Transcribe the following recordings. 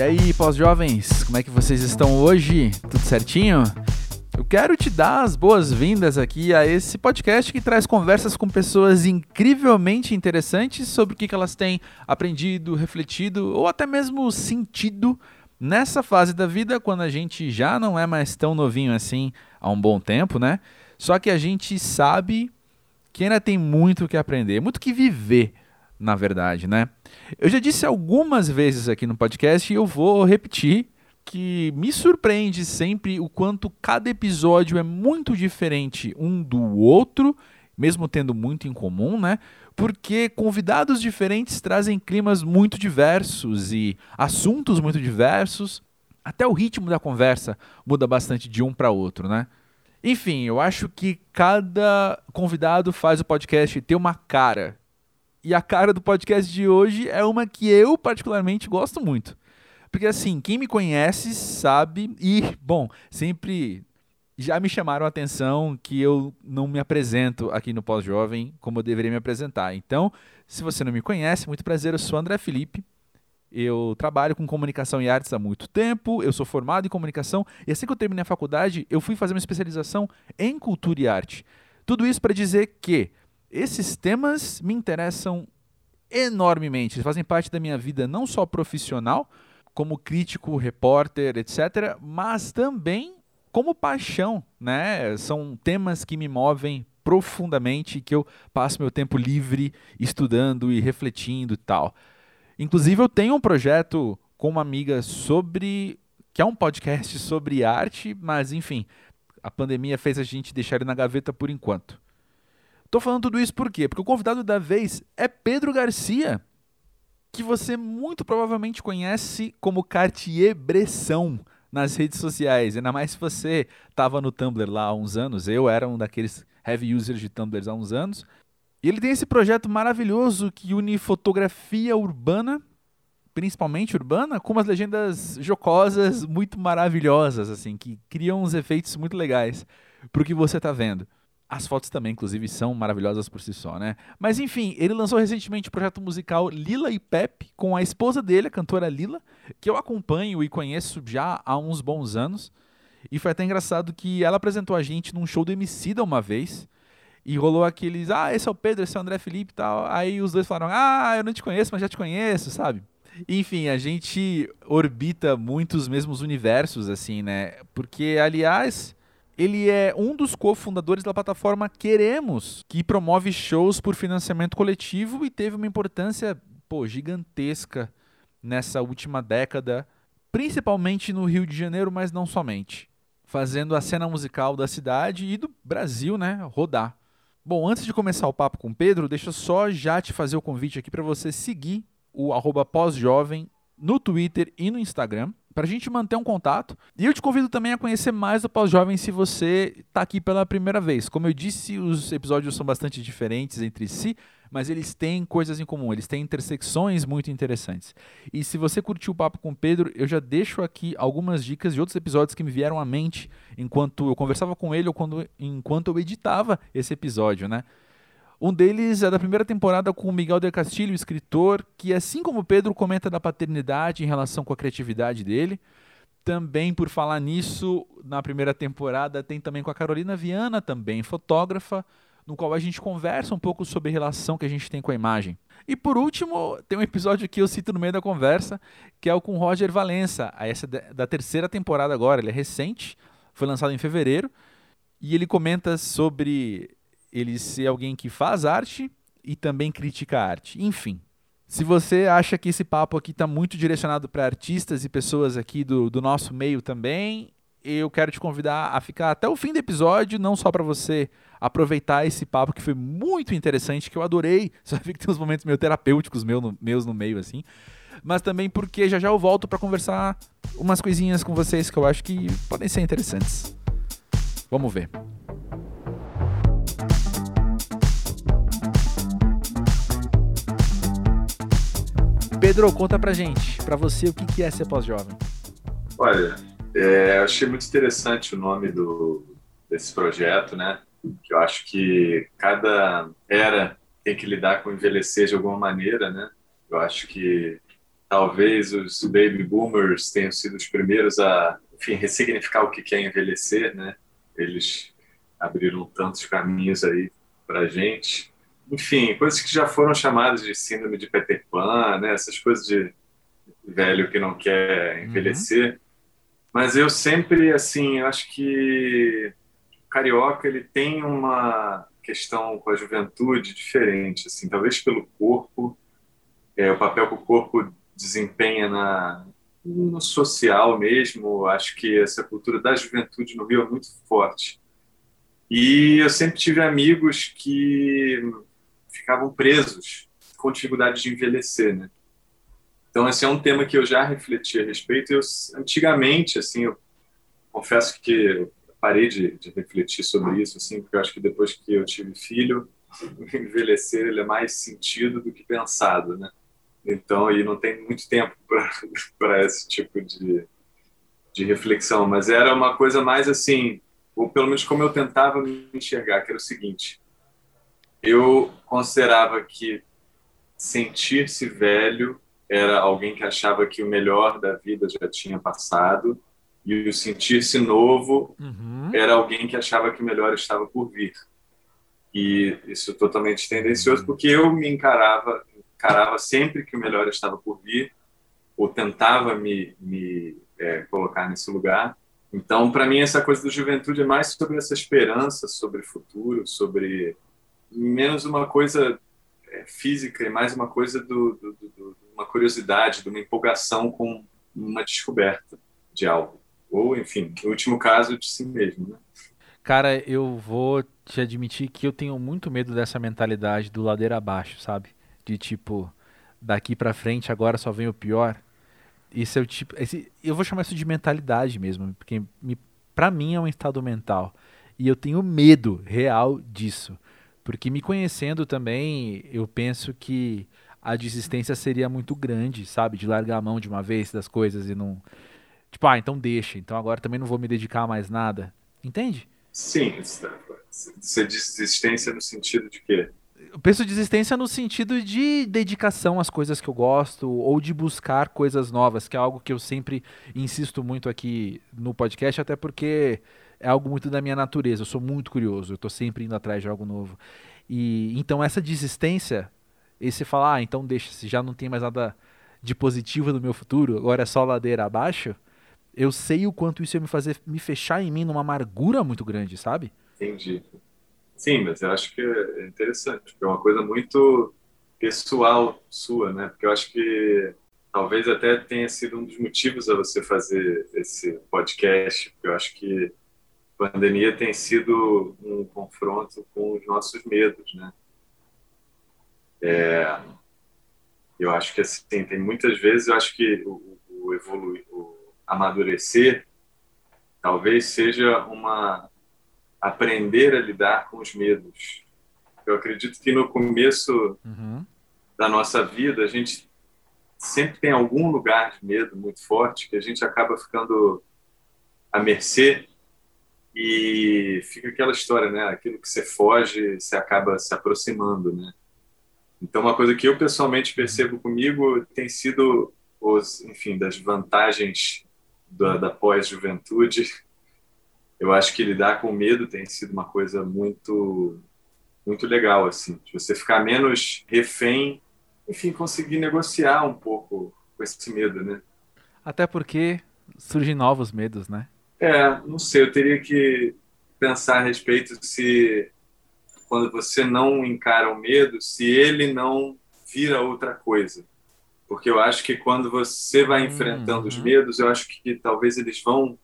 E aí, pós-jovens, como é que vocês estão hoje? Tudo certinho? Eu quero te dar as boas-vindas aqui a esse podcast que traz conversas com pessoas incrivelmente interessantes sobre o que elas têm aprendido, refletido ou até mesmo sentido nessa fase da vida quando a gente já não é mais tão novinho assim há um bom tempo, né? Só que a gente sabe que ainda tem muito que aprender, muito que viver, na verdade, né? Eu já disse algumas vezes aqui no podcast e eu vou repetir que me surpreende sempre o quanto cada episódio é muito diferente um do outro, mesmo tendo muito em comum, né? Porque convidados diferentes trazem climas muito diversos e assuntos muito diversos. Até o ritmo da conversa muda bastante de um para outro, né? Enfim, eu acho que cada convidado faz o podcast ter uma cara. E a cara do podcast de hoje é uma que eu particularmente gosto muito. Porque assim, quem me conhece sabe e, bom, sempre já me chamaram a atenção que eu não me apresento aqui no Pós-Jovem como eu deveria me apresentar. Então, se você não me conhece, muito prazer, eu sou André Felipe. Eu trabalho com comunicação e artes há muito tempo, eu sou formado em comunicação e assim que eu terminei a faculdade, eu fui fazer uma especialização em cultura e arte. Tudo isso para dizer que esses temas me interessam enormemente, eles fazem parte da minha vida não só profissional, como crítico, repórter, etc., mas também como paixão, né? São temas que me movem profundamente, que eu passo meu tempo livre estudando e refletindo e tal. Inclusive, eu tenho um projeto com uma amiga sobre. que é um podcast sobre arte, mas enfim, a pandemia fez a gente deixar ele na gaveta por enquanto. Tô falando tudo isso por quê? Porque o convidado da vez é Pedro Garcia, que você muito provavelmente conhece como Cartier-Bresson nas redes sociais. Ainda mais se você estava no Tumblr lá há uns anos. Eu era um daqueles heavy users de Tumblr há uns anos. E ele tem esse projeto maravilhoso que une fotografia urbana, principalmente urbana, com umas legendas jocosas muito maravilhosas, assim, que criam uns efeitos muito legais para o que você está vendo. As fotos também, inclusive, são maravilhosas por si só, né? Mas enfim, ele lançou recentemente o projeto musical Lila e Pepe com a esposa dele, a cantora Lila, que eu acompanho e conheço já há uns bons anos. E foi até engraçado que ela apresentou a gente num show do Emicida uma vez. E rolou aqueles, ah, esse é o Pedro, esse é o André Felipe e tal. Aí os dois falaram, ah, eu não te conheço, mas já te conheço, sabe? Enfim, a gente orbita muito os mesmos universos, assim, né? Porque, aliás, ele é um dos cofundadores da plataforma Queremos, que promove shows por financiamento coletivo e teve uma importância, pô, gigantesca nessa última década, principalmente no Rio de Janeiro, mas não somente. Fazendo a cena musical da cidade e do Brasil, né, rodar. Bom, antes de começar o papo com o Pedro, deixa eu só já te fazer o convite aqui para você seguir o arroba pós-jovem no Twitter e no Instagram, para a gente manter um contato. E eu te convido também a conhecer mais o Pós-Jovem se você está aqui pela primeira vez. Como eu disse, os episódios são bastante diferentes entre si, mas eles têm coisas em comum, eles têm intersecções muito interessantes. E se você curtiu o papo com o Pedro, eu já deixo aqui algumas dicas de outros episódios que me vieram à mente enquanto eu conversava com ele ou quando, enquanto eu editava esse episódio, né? Um deles é da primeira temporada com o Miguel de Castilho, escritor, que assim como Pedro comenta da paternidade em relação com a criatividade dele. Também por falar nisso, na primeira temporada tem também com a Carolina Viana, também fotógrafa, no qual a gente conversa um pouco sobre a relação que a gente tem com a imagem. E por último, tem um episódio que eu cito no meio da conversa, que é o com Roger Valença, essa da terceira temporada agora, ele é recente, foi lançado em fevereiro, e ele comenta sobre ele ser alguém que faz arte e também critica a arte. Enfim, se você acha que esse papo aqui está muito direcionado para artistas e pessoas aqui do, do nosso meio também, eu quero te convidar a ficar até o fim do episódio, não só para você aproveitar esse papo que foi muito interessante, que eu adorei. Só vi que tem uns momentos meio terapêuticos meus no, meus no meio, assim. Mas também porque já já eu volto para conversar umas coisinhas com vocês que eu acho que podem ser interessantes. Vamos ver. Pedro, conta pra gente, pra você, o que é ser pós-jovem? Olha, é, achei muito interessante o nome do, desse projeto, né? Que eu acho que cada era tem que lidar com envelhecer de alguma maneira, né? Eu acho que talvez os baby boomers tenham sido os primeiros a, enfim, ressignificar o que é envelhecer, né? Eles abriram tantos caminhos aí para gente. Enfim, coisas que já foram chamadas de síndrome de Peter Pan, né? Essas coisas de velho que não quer uhum. envelhecer. Uhum. Mas eu sempre, assim, eu acho que o carioca ele tem uma questão com a juventude diferente, assim, talvez pelo corpo, é, o papel que o corpo desempenha na, no social mesmo. Acho que essa cultura da juventude no Rio é muito forte. E eu sempre tive amigos que ficavam presos com dificuldade de envelhecer, né? Então esse é um tema que eu já refleti a respeito. Eu antigamente, assim, eu confesso que parei de, de refletir sobre isso, assim, porque eu acho que depois que eu tive filho, envelhecer ele é mais sentido do que pensado, né? Então, e não tem muito tempo para esse tipo de, de reflexão, mas era uma coisa mais assim, ou pelo menos como eu tentava me enxergar, que era o seguinte: eu considerava que sentir-se velho era alguém que achava que o melhor da vida já tinha passado, e o sentir-se novo uhum. era alguém que achava que o melhor estava por vir. E isso totalmente tendencioso, porque eu me encarava encarava sempre que o melhor estava por vir, ou tentava me, me é, colocar nesse lugar. Então, para mim, essa coisa da juventude é mais sobre essa esperança, sobre futuro, sobre menos uma coisa é, física e mais uma coisa do, do, do, uma curiosidade, de uma empolgação com uma descoberta de algo. Ou, enfim, no último caso, de si mesmo. Né? Cara, eu vou te admitir que eu tenho muito medo dessa mentalidade do ladeira abaixo, sabe? de tipo, daqui para frente agora só vem o pior. Isso é o tipo. Esse, eu vou chamar isso de mentalidade mesmo, porque me, pra mim é um estado mental. E eu tenho medo real disso. Porque me conhecendo também, eu penso que a desistência seria muito grande, sabe? De largar a mão de uma vez das coisas e não. Tipo, ah, então deixa. Então agora também não vou me dedicar a mais nada. Entende? Sim. Você diz desistência no sentido de quê? eu penso desistência no sentido de dedicação às coisas que eu gosto ou de buscar coisas novas, que é algo que eu sempre insisto muito aqui no podcast, até porque é algo muito da minha natureza. Eu sou muito curioso, eu estou sempre indo atrás de algo novo. E então essa desistência, esse falar, ah, então deixa, se já não tem mais nada de positivo no meu futuro, agora é só ladeira abaixo, eu sei o quanto isso ia me fazer me fechar em mim numa amargura muito grande, sabe? Entendi. Sim, mas eu acho que é interessante, porque é uma coisa muito pessoal sua, né? Porque eu acho que talvez até tenha sido um dos motivos a você fazer esse podcast, porque eu acho que pandemia tem sido um confronto com os nossos medos, né? É, eu acho que assim tem muitas vezes eu acho que o, o evoluir, o amadurecer, talvez seja uma aprender a lidar com os medos. Eu acredito que no começo uhum. da nossa vida, a gente sempre tem algum lugar de medo muito forte que a gente acaba ficando à mercê e fica aquela história, né? Aquilo que você foge, você acaba se aproximando, né? Então, uma coisa que eu pessoalmente percebo comigo tem sido os, enfim, das vantagens da, da pós-juventude eu acho que lidar com medo tem sido uma coisa muito muito legal assim de você ficar menos refém enfim conseguir negociar um pouco com esse medo né até porque surgem novos medos né é não sei eu teria que pensar a respeito se quando você não encara o medo se ele não vira outra coisa porque eu acho que quando você vai enfrentando uhum. os medos eu acho que talvez eles vão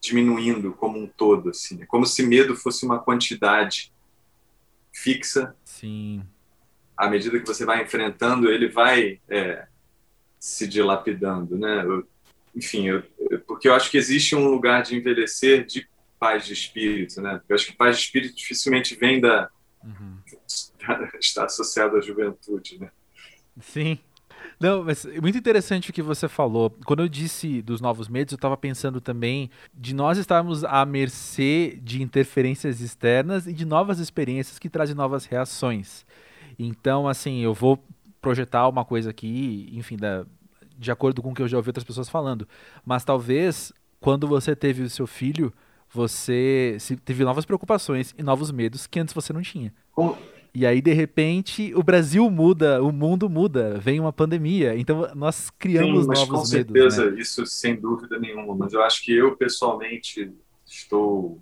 diminuindo como um todo, assim. É como se medo fosse uma quantidade fixa. Sim. À medida que você vai enfrentando, ele vai é, se dilapidando, né? Eu, enfim, eu, porque eu acho que existe um lugar de envelhecer de paz de espírito, né? Eu acho que paz de espírito dificilmente vem da uhum. está associado à juventude, né? Sim. Não, mas é muito interessante o que você falou. Quando eu disse dos novos medos, eu estava pensando também de nós estarmos à mercê de interferências externas e de novas experiências que trazem novas reações. Então, assim, eu vou projetar uma coisa aqui, enfim, da, de acordo com o que eu já ouvi outras pessoas falando. Mas talvez quando você teve o seu filho, você teve novas preocupações e novos medos que antes você não tinha. Com... E aí, de repente, o Brasil muda, o mundo muda, vem uma pandemia. Então, nós criamos Sim, mas novos com certeza, medos, né? isso sem dúvida nenhuma. Mas eu acho que eu, pessoalmente, estou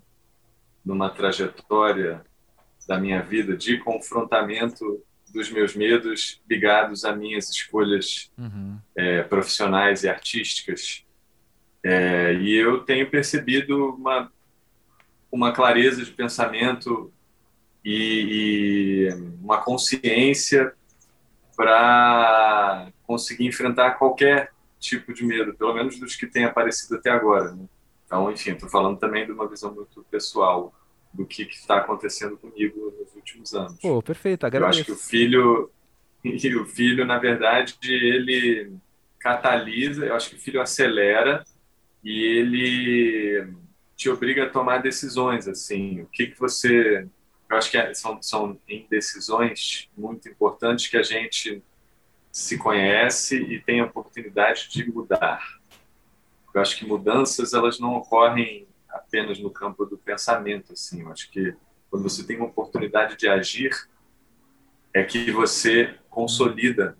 numa trajetória da minha vida de confrontamento dos meus medos ligados a minhas escolhas uhum. é, profissionais e artísticas. É, e eu tenho percebido uma, uma clareza de pensamento e, e uma consciência para conseguir enfrentar qualquer tipo de medo, pelo menos dos que têm aparecido até agora. Né? Então, enfim, estou falando também de uma visão muito pessoal do que está acontecendo comigo nos últimos anos. Pô, perfeito, agradeço. Eu acho que o filho, o filho, na verdade, ele catalisa, eu acho que o filho acelera e ele te obriga a tomar decisões, assim, o que que você... Eu acho que é, são, são indecisões muito importantes que a gente se conhece e tem a oportunidade de mudar. Eu acho que mudanças, elas não ocorrem apenas no campo do pensamento, assim. Eu acho que quando você tem uma oportunidade de agir, é que você consolida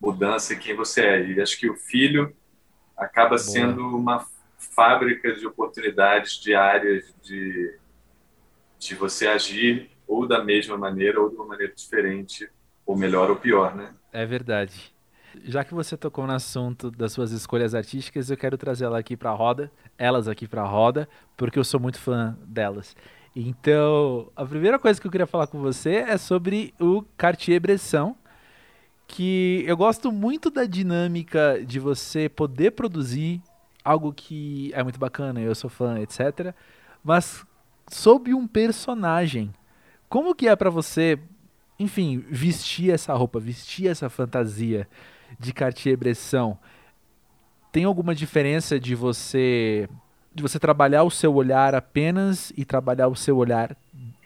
mudança em quem você é. E acho que o filho acaba sendo uma fábrica de oportunidades diárias de, de você agir ou da mesma maneira ou de uma maneira diferente, ou melhor ou pior, né? É verdade. Já que você tocou no assunto das suas escolhas artísticas, eu quero trazer ela aqui para a roda, elas aqui para a roda, porque eu sou muito fã delas. Então, a primeira coisa que eu queria falar com você é sobre o Cartier-Bresson, que eu gosto muito da dinâmica de você poder produzir algo que é muito bacana, eu sou fã, etc. Mas sob um personagem. Como que é para você, enfim, vestir essa roupa, vestir essa fantasia de Cartier-Bresson? Tem alguma diferença de você de você trabalhar o seu olhar apenas e trabalhar o seu olhar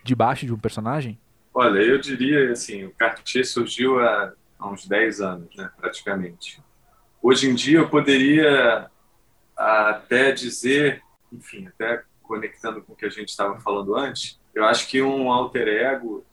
debaixo de um personagem? Olha, eu diria assim, o Cartier surgiu há, há uns 10 anos, né, praticamente. Hoje em dia eu poderia até dizer, enfim, até conectando com o que a gente estava falando antes, eu acho que um alter ego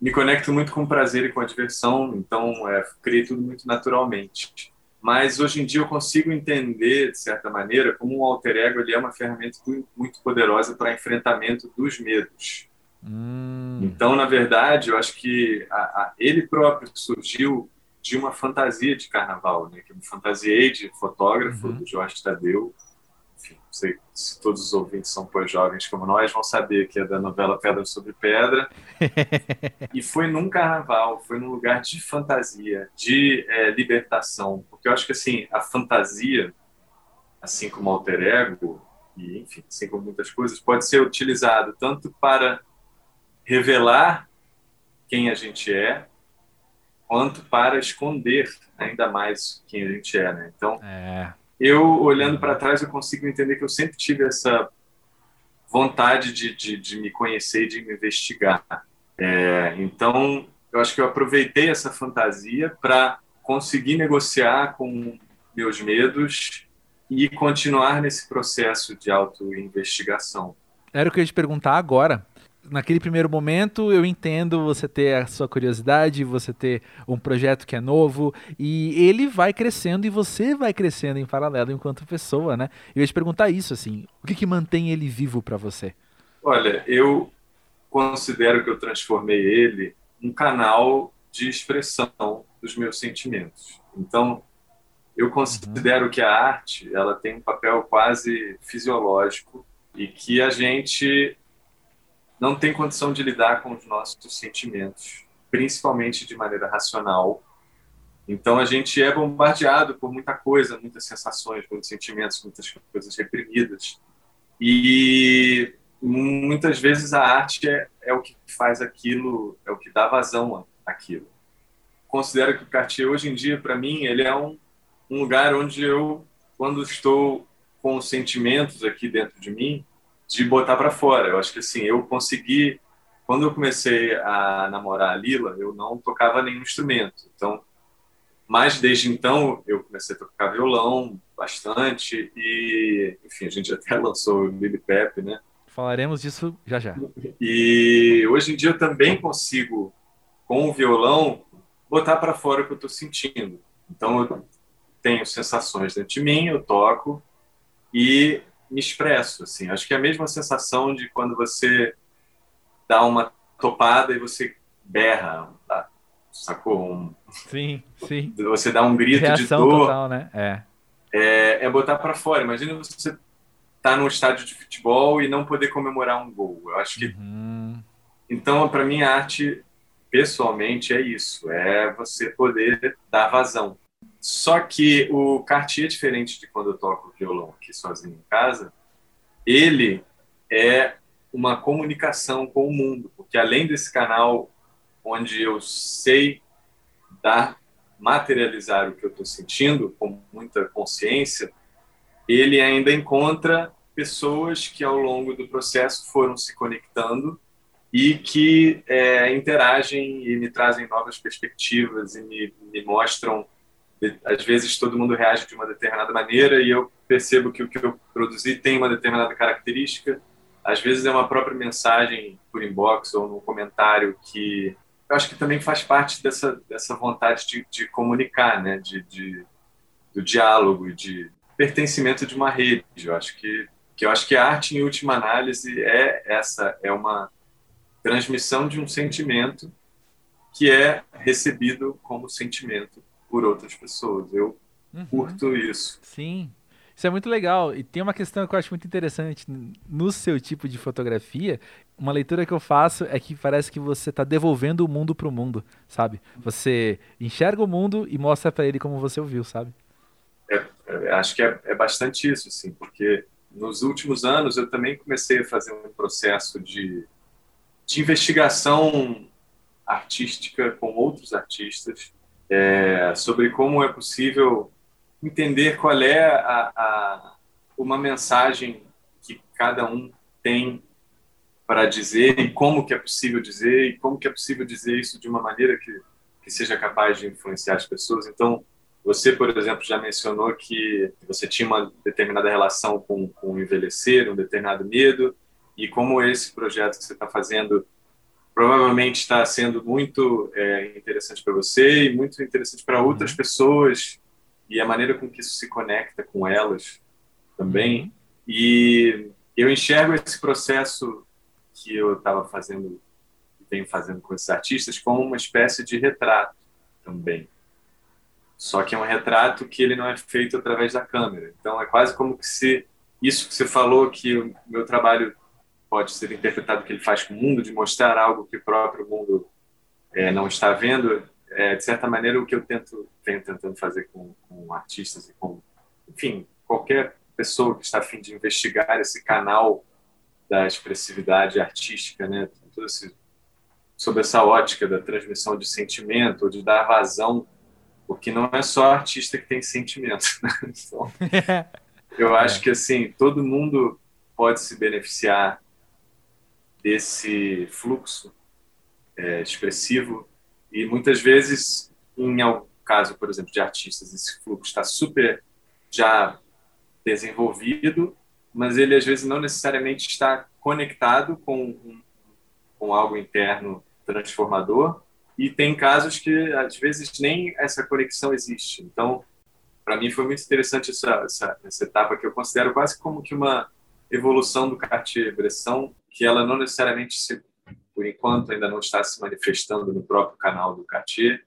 me conecta muito com o prazer e com a diversão, então é, criei tudo muito naturalmente. Mas hoje em dia eu consigo entender, de certa maneira, como um alter ego ele é uma ferramenta muito poderosa para enfrentamento dos medos. Hum. Então, na verdade, eu acho que a, a, ele próprio surgiu de uma fantasia de carnaval, né? Que eu me fantasiei de fotógrafo uhum. do Jorge Tadeu. Enfim, não sei se todos os ouvintes são pois jovens como nós vão saber que é da novela Pedra sobre Pedra. e foi num carnaval, foi num lugar de fantasia, de é, libertação, porque eu acho que assim a fantasia, assim como o alter ego e enfim, assim como muitas coisas, pode ser utilizado tanto para revelar quem a gente é, quanto para esconder ainda mais quem a gente é, né? Então, é. Eu olhando para trás eu consigo entender que eu sempre tive essa vontade de, de, de me conhecer e de me investigar. É, então, eu acho que eu aproveitei essa fantasia para conseguir negociar com meus medos e continuar nesse processo de auto-investigação. Era o que eu ia te perguntar agora naquele primeiro momento eu entendo você ter a sua curiosidade, você ter um projeto que é novo e ele vai crescendo e você vai crescendo em paralelo enquanto pessoa, né? Eu ia te perguntar isso assim, o que, que mantém ele vivo para você? Olha, eu considero que eu transformei ele um canal de expressão dos meus sentimentos. Então, eu considero uhum. que a arte ela tem um papel quase fisiológico e que a gente não tem condição de lidar com os nossos sentimentos, principalmente de maneira racional. Então a gente é bombardeado por muita coisa, muitas sensações, muitos sentimentos, muitas coisas reprimidas. E muitas vezes a arte é, é o que faz aquilo, é o que dá vazão àquilo. Considero que o Cartier hoje em dia, para mim, ele é um, um lugar onde eu, quando estou com os sentimentos aqui dentro de mim, de botar para fora. Eu acho que assim, eu consegui quando eu comecei a namorar a Lila, eu não tocava nenhum instrumento. Então, Mas desde então eu comecei a tocar violão bastante e, enfim, a gente até lançou o Lili Pepe, né? Falaremos disso já já. E hoje em dia eu também consigo, com o violão, botar para fora o que eu estou sentindo. Então eu tenho sensações dentro de mim, eu toco e me expresso. Assim, acho que é a mesma sensação de quando você dá uma topada e você berra, tá? sacou? Um... Sim, sim. Você dá um grito Reação de dor. Total, né? É. É, é botar para fora. Imagina você estar tá num estádio de futebol e não poder comemorar um gol. Eu acho que. Uhum. Então, para mim, a arte, pessoalmente, é isso: é você poder dar vazão. Só que o Cartier é diferente de quando eu toco violão aqui sozinho em casa. Ele é uma comunicação com o mundo, porque além desse canal onde eu sei dar, materializar o que eu estou sentindo com muita consciência, ele ainda encontra pessoas que ao longo do processo foram se conectando e que é, interagem e me trazem novas perspectivas e me, me mostram às vezes todo mundo reage de uma determinada maneira e eu percebo que o que eu produzi tem uma determinada característica. Às vezes é uma própria mensagem por inbox ou num comentário que eu acho que também faz parte dessa, dessa vontade de, de comunicar, né? de, de, do diálogo, de pertencimento de uma rede. Eu acho que, que eu acho que a arte, em última análise, é essa, é uma transmissão de um sentimento que é recebido como sentimento por outras pessoas. Eu uhum. curto isso. Sim. Isso é muito legal. E tem uma questão que eu acho muito interessante no seu tipo de fotografia. Uma leitura que eu faço é que parece que você está devolvendo o mundo para o mundo, sabe? Você enxerga o mundo e mostra para ele como você o viu, sabe? É, é, acho que é, é bastante isso, assim, porque nos últimos anos eu também comecei a fazer um processo de, de investigação artística com outros artistas é, sobre como é possível entender qual é a, a, uma mensagem que cada um tem para dizer e como que é possível dizer e como que é possível dizer isso de uma maneira que, que seja capaz de influenciar as pessoas. Então, você, por exemplo, já mencionou que você tinha uma determinada relação com, com envelhecer, um determinado medo, e como esse projeto que você está fazendo provavelmente está sendo muito é, interessante para você e muito interessante para outras uhum. pessoas e a maneira com que isso se conecta com elas também. Uhum. E eu enxergo esse processo que eu estava fazendo, venho fazendo com esses artistas, como uma espécie de retrato também. Só que é um retrato que ele não é feito através da câmera. Então é quase como que se isso que você falou que o meu trabalho pode ser interpretado que ele faz com o mundo, de mostrar algo que o próprio mundo é, não está vendo, é, de certa maneira o que eu tento venho tentando fazer com, com, artistas e com, enfim, qualquer pessoa que está a fim de investigar esse canal da expressividade artística, né, Tudo esse, sobre essa ótica da transmissão de sentimento, ou de dar vazão, porque não é só artista que tem sentimento. Né? Então, eu acho que assim todo mundo pode se beneficiar desse fluxo é, expressivo e muitas vezes, em algum caso, por exemplo, de artistas, esse fluxo está super já desenvolvido, mas ele às vezes não necessariamente está conectado com, com algo interno transformador e tem casos que às vezes nem essa conexão existe. Então, para mim foi muito interessante essa, essa, essa etapa que eu considero quase como que uma evolução do Cartier-Bresson que ela não necessariamente, se, por enquanto, ainda não está se manifestando no próprio canal do Cartier,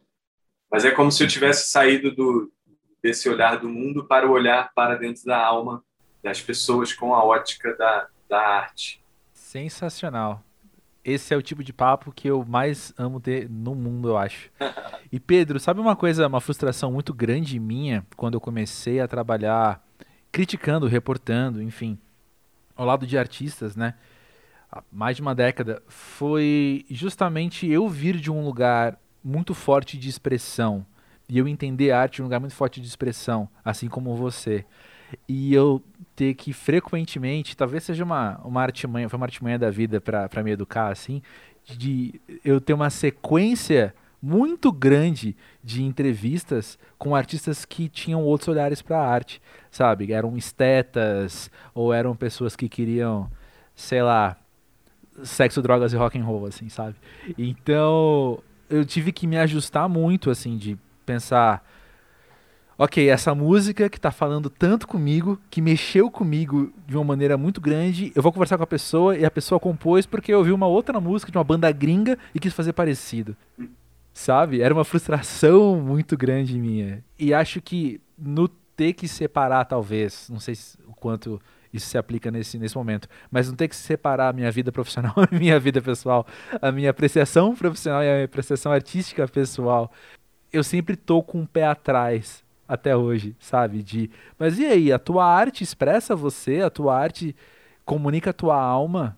mas é como se eu tivesse saído do, desse olhar do mundo para o olhar para dentro da alma das pessoas com a ótica da, da arte. Sensacional. Esse é o tipo de papo que eu mais amo ter no mundo, eu acho. E Pedro, sabe uma coisa, uma frustração muito grande minha quando eu comecei a trabalhar criticando, reportando, enfim, ao lado de artistas, né? Mais de uma década, foi justamente eu vir de um lugar muito forte de expressão e eu entender a arte de um lugar muito forte de expressão, assim como você. E eu ter que frequentemente, talvez seja uma, uma artimanha, foi uma artimanha da vida para me educar, assim, de eu ter uma sequência muito grande de entrevistas com artistas que tinham outros olhares para a arte, sabe? Eram estetas ou eram pessoas que queriam, sei lá, sexo, drogas e rock and roll, assim, sabe? Então, eu tive que me ajustar muito, assim, de pensar, ok, essa música que tá falando tanto comigo, que mexeu comigo de uma maneira muito grande, eu vou conversar com a pessoa e a pessoa compôs porque eu ouvi uma outra música de uma banda gringa e quis fazer parecido. Sabe? Era uma frustração muito grande minha. E acho que no ter que separar, talvez, não sei o quanto isso se aplica nesse, nesse momento. Mas não ter que separar a minha vida profissional e a minha vida pessoal, a minha apreciação profissional e a minha apreciação artística pessoal. Eu sempre tô com o um pé atrás até hoje, sabe? De, mas e aí, a tua arte expressa você, a tua arte comunica a tua alma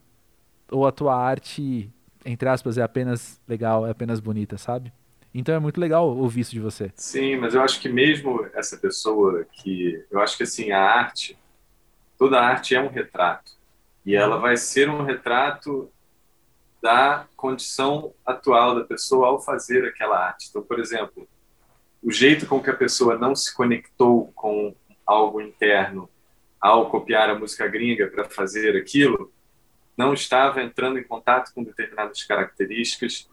ou a tua arte, entre aspas, é apenas legal, é apenas bonita, sabe? Então é muito legal ouvir isso de você. Sim, mas eu acho que mesmo essa pessoa que. Eu acho que assim, a arte toda arte é um retrato. E ela vai ser um retrato da condição atual da pessoa ao fazer aquela arte. Então, por exemplo, o jeito com que a pessoa não se conectou com algo interno ao copiar a música gringa para fazer aquilo, não estava entrando em contato com determinadas características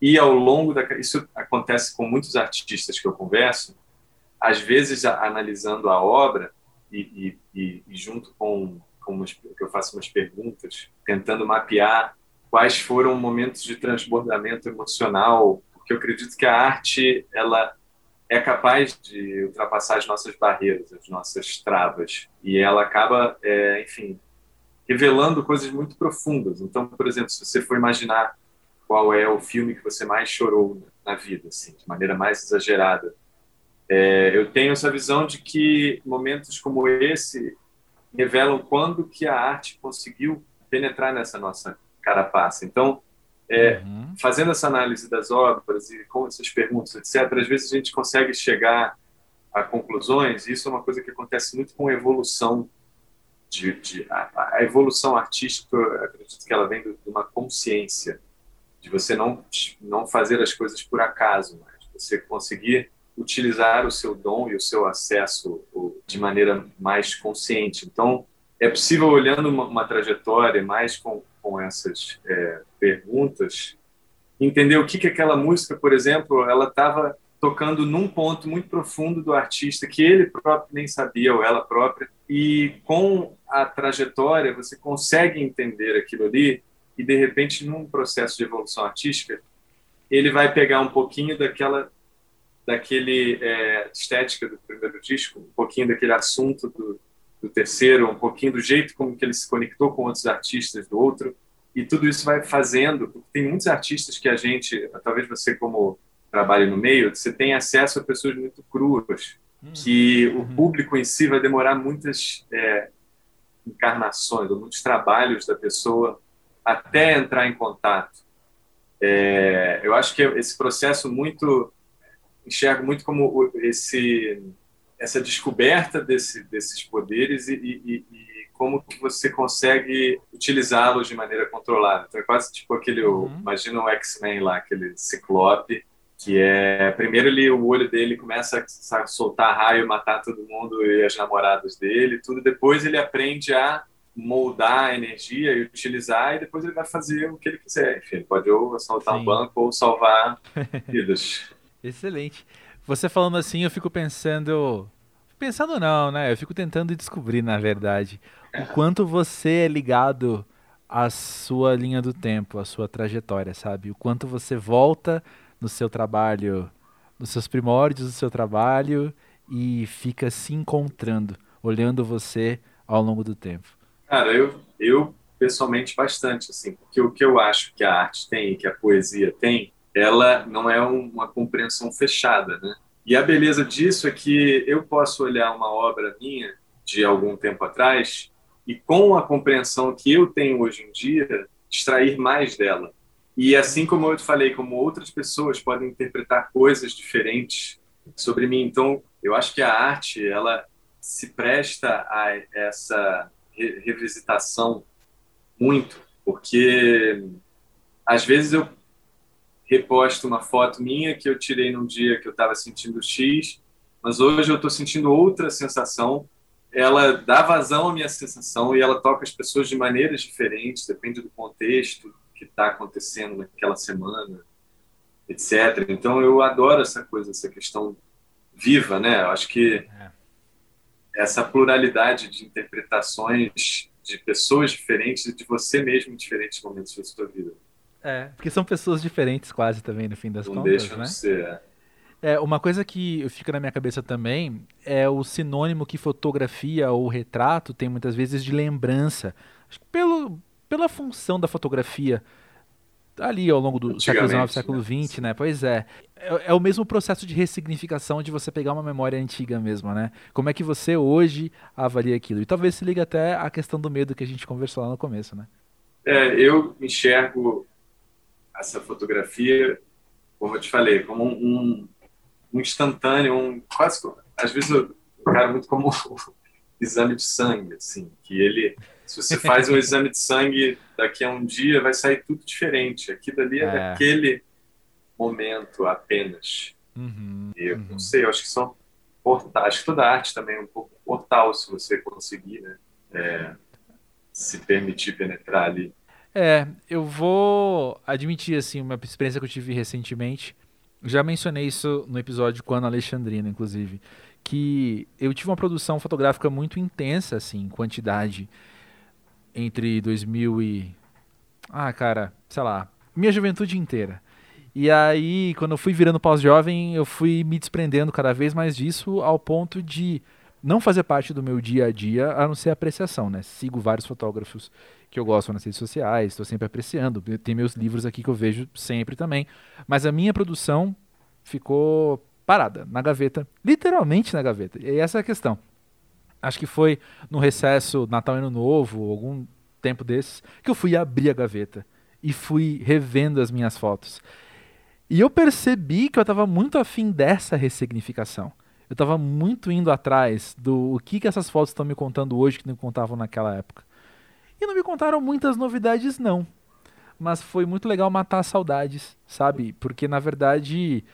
e ao longo da isso acontece com muitos artistas que eu converso, às vezes analisando a obra, e, e, e junto com, com umas, que eu faço umas perguntas, tentando mapear quais foram momentos de transbordamento emocional, porque eu acredito que a arte ela é capaz de ultrapassar as nossas barreiras, as nossas travas, e ela acaba, é, enfim, revelando coisas muito profundas. Então, por exemplo, se você for imaginar qual é o filme que você mais chorou na vida, assim, de maneira mais exagerada, é, eu tenho essa visão de que momentos como esse revelam quando que a arte conseguiu penetrar nessa nossa carapaça. Então, é, uhum. fazendo essa análise das obras e com essas perguntas, etc., às vezes a gente consegue chegar a conclusões, e isso é uma coisa que acontece muito com a evolução de, de a, a, evolução artística, acredito que ela vem de uma consciência de você não não fazer as coisas por acaso, mas você conseguir utilizar o seu dom e o seu acesso de maneira mais consciente. Então, é possível, olhando uma, uma trajetória mais com, com essas é, perguntas, entender o que, que aquela música, por exemplo, ela estava tocando num ponto muito profundo do artista que ele próprio nem sabia, ou ela própria, e com a trajetória você consegue entender aquilo ali, e de repente, num processo de evolução artística, ele vai pegar um pouquinho daquela daquele é, estética do primeiro disco, um pouquinho daquele assunto do, do, terceiro, um pouquinho do jeito como que ele se conectou com outros artistas do outro, e tudo isso vai fazendo, porque tem muitos artistas que a gente, talvez você como trabalha no meio, você tem acesso a pessoas muito cruas, hum. que o uhum. público em si vai demorar muitas é, encarnações, ou muitos trabalhos da pessoa até entrar em contato. É, eu acho que esse processo muito enxergo muito como esse essa descoberta desse, desses poderes e, e, e, como que você consegue utilizá-los de maneira controlada. Então é quase tipo aquele, uhum. imagina o X-Men lá, aquele ciclope, que é primeiro ele o olho dele começa a soltar raio, matar todo mundo e as namoradas dele, tudo. Depois ele aprende a moldar a energia e utilizar e depois ele vai fazer o que ele quiser. Enfim, ele pode ou assaltar Sim. um banco ou salvar vidas. Excelente. Você falando assim, eu fico pensando. Pensando não, né? Eu fico tentando descobrir, na verdade, o quanto você é ligado à sua linha do tempo, à sua trajetória, sabe? O quanto você volta no seu trabalho, nos seus primórdios do seu trabalho e fica se encontrando, olhando você ao longo do tempo. Cara, eu, eu pessoalmente bastante, assim, porque o que eu acho que a arte tem, que a poesia tem, ela não é uma compreensão fechada, né? E a beleza disso é que eu posso olhar uma obra minha de algum tempo atrás e com a compreensão que eu tenho hoje em dia, extrair mais dela. E assim como eu te falei, como outras pessoas podem interpretar coisas diferentes sobre mim. Então, eu acho que a arte, ela se presta a essa revisitação muito, porque às vezes eu reposto uma foto minha que eu tirei num dia que eu estava sentindo X, mas hoje eu estou sentindo outra sensação. Ela dá vazão à minha sensação e ela toca as pessoas de maneiras diferentes, depende do contexto que está acontecendo naquela semana, etc. Então eu adoro essa coisa, essa questão viva, né? Eu acho que é. essa pluralidade de interpretações de pessoas diferentes e de você mesmo em diferentes momentos da sua vida. É, porque são pessoas diferentes quase também, no fim das Não contas, deixam né? de ser, é. É, uma coisa que fica na minha cabeça também é o sinônimo que fotografia ou retrato tem muitas vezes de lembrança. Acho que pelo, pela função da fotografia ali ao longo do século XIX, século XX, né? né? Pois é. é. é. o mesmo processo de ressignificação de você pegar uma memória antiga mesmo, né? Como é que você hoje avalia aquilo? E talvez se liga até à questão do medo que a gente conversou lá no começo, né? É, eu enxergo essa fotografia, como eu te falei, como um, um instantâneo, um quase às vezes eu cara muito como exame de sangue, assim, que ele se você faz um exame de sangue daqui a um dia vai sair tudo diferente. Aqui dali é, é. daquele momento apenas. Uhum, eu uhum. não sei, eu acho que são portais, acho que toda arte também é um pouco portal se você conseguir, né? É, se permitir penetrar ali. É, eu vou admitir assim uma experiência que eu tive recentemente já mencionei isso no episódio com a Ana Alexandrina, inclusive, que eu tive uma produção fotográfica muito intensa, assim, em quantidade, entre 2000 e... Ah, cara, sei lá, minha juventude inteira. E aí, quando eu fui virando pós-jovem, eu fui me desprendendo cada vez mais disso, ao ponto de não fazer parte do meu dia a dia, a não ser apreciação, né? Sigo vários fotógrafos que eu gosto nas redes sociais, estou sempre apreciando. Tem meus livros aqui que eu vejo sempre também. Mas a minha produção ficou parada, na gaveta, literalmente na gaveta. E essa é a questão. Acho que foi no recesso Natal Ano Novo, algum tempo desses, que eu fui abrir a gaveta e fui revendo as minhas fotos. E eu percebi que eu estava muito afim dessa ressignificação. Eu estava muito indo atrás do o que, que essas fotos estão me contando hoje que não contavam naquela época. E não me contaram muitas novidades, não. Mas foi muito legal matar saudades, sabe? Porque, na verdade,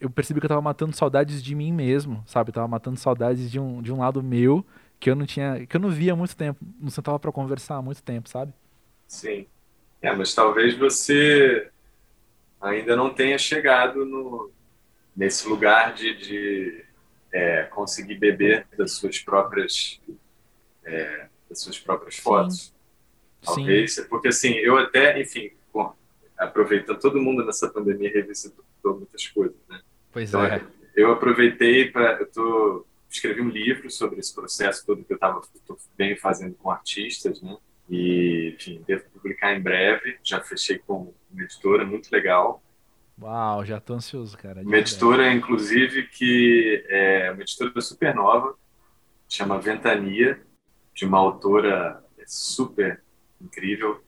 eu percebi que eu tava matando saudades de mim mesmo, sabe? Eu tava matando saudades de um, de um lado meu que eu não tinha, que eu não via há muito tempo, não sentava para conversar há muito tempo, sabe? Sim. É, mas talvez você ainda não tenha chegado no, nesse lugar de, de é, conseguir beber das suas próprias é, das suas próprias fotos. Sim. Talvez, Sim. porque assim, eu até, enfim, bom, aproveitando, todo mundo nessa pandemia revisitou muitas coisas, né? Pois então, é. Eu aproveitei para, eu tô, escrevi um livro sobre esse processo todo que eu estava bem fazendo com artistas, né? E, enfim, devo publicar em breve. Já fechei com uma editora muito legal. Uau, já tô ansioso, cara. Uma editora, inclusive, que é uma editora super nova, chama Ventania, de uma autora super incrível,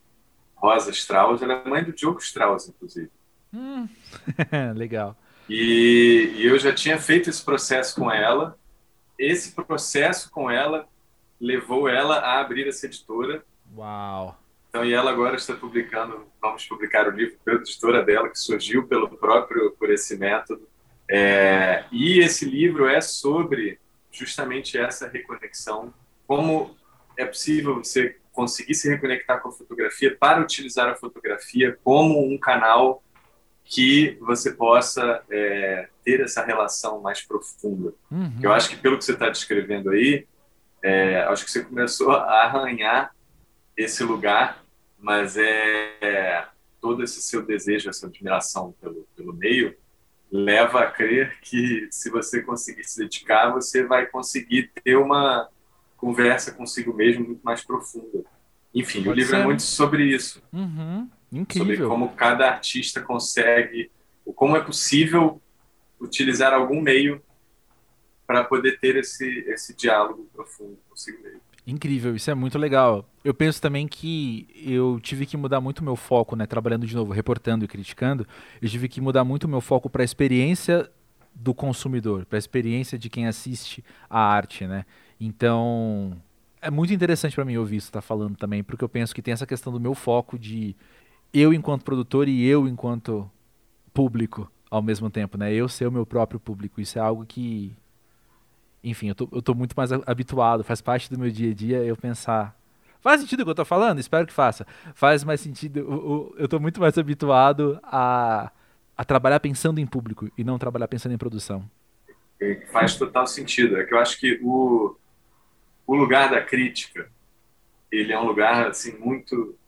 Rosa Strauss. Ela é mãe do Diogo Strauss, inclusive. Hum. Legal. E, e, eu já tinha feito esse processo com ela. Esse processo com ela levou ela a abrir essa editora. Uau! Então, e ela agora está publicando, vamos publicar o livro pela editora dela, que surgiu pelo próprio, por esse método. É, e esse livro é sobre justamente essa reconexão, como é possível você conseguir se reconectar com a fotografia para utilizar a fotografia como um canal que você possa é, ter essa relação mais profunda. Uhum. Eu acho que pelo que você está descrevendo aí, é, acho que você começou a arranhar esse lugar, mas é, é todo esse seu desejo, essa admiração pelo, pelo meio, leva a crer que se você conseguir se dedicar, você vai conseguir ter uma conversa consigo mesmo muito mais profunda. Enfim, Pode o livro é ser. é muito sobre isso. Uhum. Incrível. Sobre como cada artista consegue, como é possível utilizar algum meio para poder ter esse, esse diálogo profundo consigo mesmo. Incrível, isso é muito legal. Eu penso também que eu tive que mudar muito o meu foco, né? Trabalhando de novo, reportando e criticando, eu tive que mudar muito o meu foco para a experiência do consumidor, para a experiência de quem assiste a arte, né? Então, é muito interessante para mim ouvir isso tá falando também, porque eu penso que tem essa questão do meu foco de eu enquanto produtor e eu enquanto público ao mesmo tempo, né? Eu ser o meu próprio público. Isso é algo que, enfim, eu tô, eu tô muito mais habituado, faz parte do meu dia a dia eu pensar. Faz sentido o que eu tô falando? Espero que faça. Faz mais sentido. Eu, eu tô muito mais habituado a, a trabalhar pensando em público e não trabalhar pensando em produção. Faz total sentido. É que eu acho que o, o lugar da crítica, ele é um lugar assim muito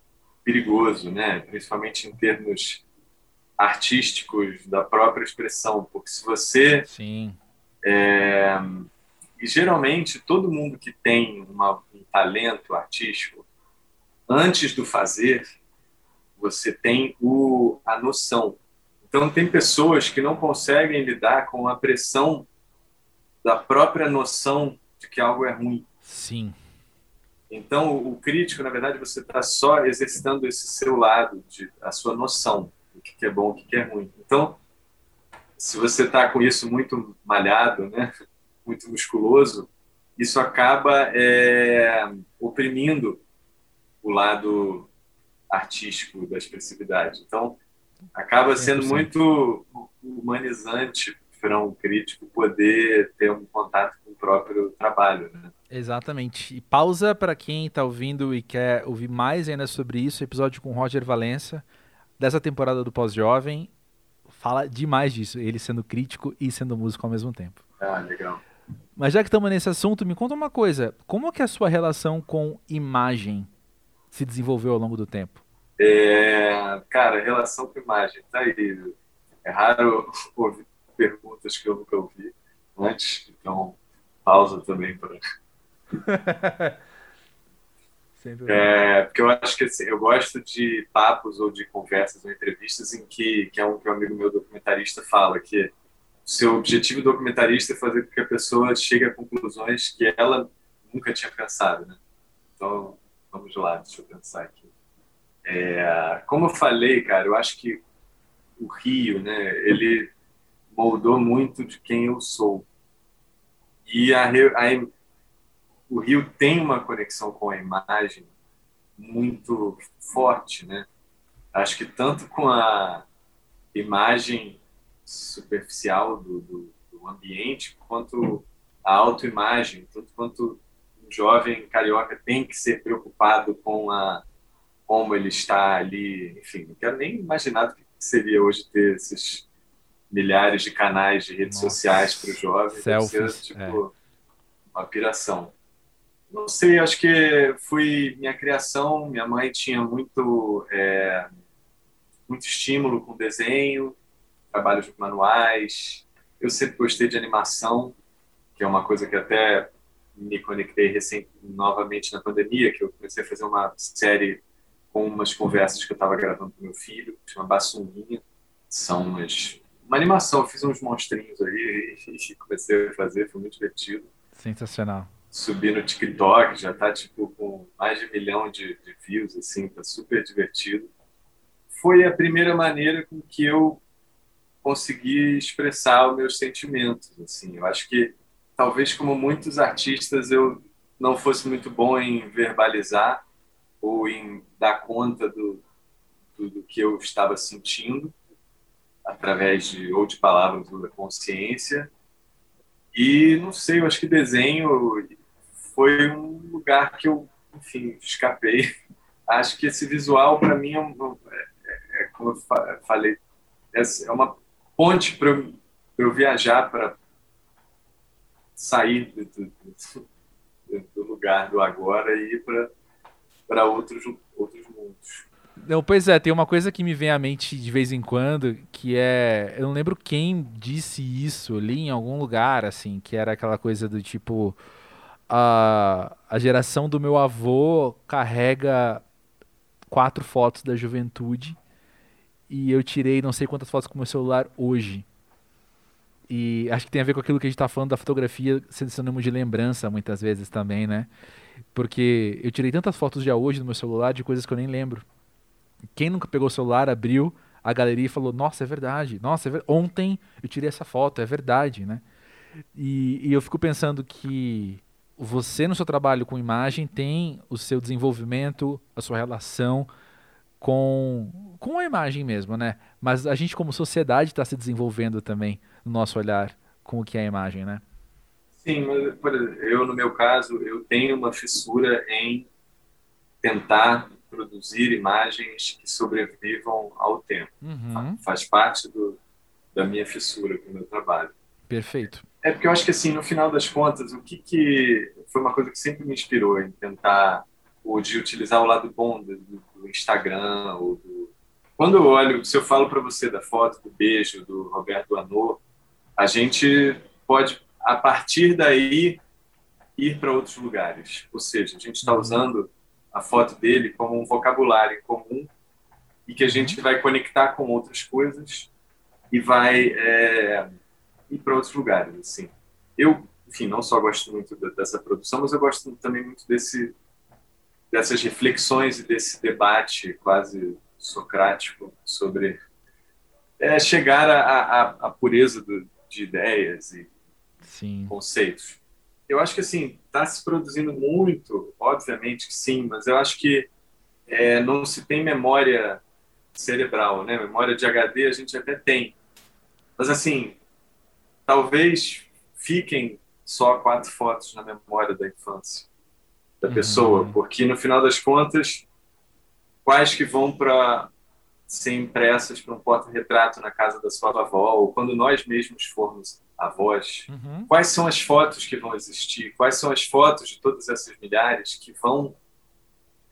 perigoso, né? Principalmente em termos artísticos da própria expressão, porque se você sim. é, e geralmente todo mundo que tem uma, um talento artístico antes do fazer você tem o a noção. Então tem pessoas que não conseguem lidar com a pressão da própria noção de que algo é ruim sim então, o crítico, na verdade, você está só exercitando esse seu lado, de, a sua noção do que é bom, o que é ruim. Então, se você está com isso muito malhado, né, muito musculoso, isso acaba é, oprimindo o lado artístico da expressividade. Então, acaba sendo muito humanizante para um crítico poder ter um contato com o próprio trabalho. Né? Exatamente. E pausa para quem está ouvindo e quer ouvir mais ainda sobre isso, episódio com Roger Valença, dessa temporada do Pós-Jovem, fala demais disso, ele sendo crítico e sendo músico ao mesmo tempo. Ah, legal. Mas já que estamos nesse assunto, me conta uma coisa, como que a sua relação com imagem se desenvolveu ao longo do tempo? É, cara, relação com imagem, tá aí. É raro ouvir perguntas que eu nunca ouvi antes, então pausa também para é, porque eu acho que assim, eu gosto de papos ou de conversas ou entrevistas em que, que é um que um amigo meu documentarista fala que seu objetivo documentarista é fazer com que a pessoa chegue a conclusões que ela nunca tinha pensado, né? Então, vamos lá, deixa eu pensar aqui. É, como eu falei, cara, eu acho que o Rio, né, ele moldou muito de quem eu sou. E a, a o Rio tem uma conexão com a imagem muito forte, né? Acho que tanto com a imagem superficial do, do, do ambiente, quanto a autoimagem, tanto quanto um jovem carioca tem que ser preocupado com a como ele está ali, enfim, não quero nem imaginar o que seria hoje ter esses milhares de canais de redes Nossa. sociais para o jovem, Selfies, ser, tipo, é. uma piração. Não sei, acho que foi minha criação. Minha mãe tinha muito, é, muito estímulo com desenho, trabalhos manuais. Eu sempre gostei de animação, que é uma coisa que até me conectei recém, novamente na pandemia, que eu comecei a fazer uma série com umas conversas que eu estava gravando com meu filho, que chama Bassunguinha. São umas, uma animação, eu fiz uns monstrinhos aí e comecei a fazer, foi muito divertido. Sensacional subir no TikTok, já tá tipo com mais de um milhão de, de views, assim, tá super divertido. Foi a primeira maneira com que eu consegui expressar os meus sentimentos, assim. Eu acho que talvez como muitos artistas eu não fosse muito bom em verbalizar ou em dar conta do, do, do que eu estava sentindo através de ou de palavras ou da consciência. E não sei, eu acho que desenho foi um lugar que eu, enfim, escapei. Acho que esse visual, para mim, é, um, é, é, como eu falei, é, é uma ponte para eu, eu, viajar, para sair do, do, do, lugar do agora e ir para outros, outros mundos. Não, pois é, tem uma coisa que me vem à mente de vez em quando, que é. Eu não lembro quem disse isso ali em algum lugar, assim, que era aquela coisa do tipo a, a geração do meu avô carrega quatro fotos da juventude e eu tirei não sei quantas fotos com meu celular hoje. E acho que tem a ver com aquilo que a gente está falando da fotografia sendo sinônimo de lembrança muitas vezes também, né? Porque eu tirei tantas fotos já hoje no meu celular de coisas que eu nem lembro. Quem nunca pegou o celular, abriu a galeria e falou: Nossa, é verdade. Nossa, é ver... ontem eu tirei essa foto, é verdade, né? E, e eu fico pensando que você no seu trabalho com imagem tem o seu desenvolvimento, a sua relação com, com a imagem mesmo, né? mas a gente como sociedade está se desenvolvendo também no nosso olhar com o que é a imagem, né? Sim, mas eu no meu caso eu tenho uma fissura em tentar produzir imagens que sobrevivam ao tempo. Uhum. Faz parte do, da minha fissura com o meu trabalho. Perfeito. É porque eu acho que assim, no final das contas, o que, que foi uma coisa que sempre me inspirou em tentar ou de utilizar o lado bom do, do Instagram ou do... quando eu olho, se eu falo para você da foto do beijo do Roberto Anô, a gente pode a partir daí ir para outros lugares. Ou seja, a gente está uhum. usando a foto dele como um vocabulário comum e que a gente uhum. vai conectar com outras coisas e vai é, ir para outros lugares. Assim, eu, enfim, não só gosto muito dessa produção, mas eu gosto também muito desse dessas reflexões e desse debate quase socrático sobre é, chegar à pureza do, de ideias e Sim. conceitos. Eu acho que assim está se produzindo muito, obviamente que sim, mas eu acho que é, não se tem memória cerebral, né? Memória de HD a gente até tem, mas assim talvez fiquem só quatro fotos na memória da infância da uhum. pessoa, porque no final das contas, quais que vão para ser impressas para um porta-retrato na casa da sua avó, ou quando nós mesmos formos avós, uhum. quais são as fotos que vão existir, quais são as fotos de todas essas milhares que vão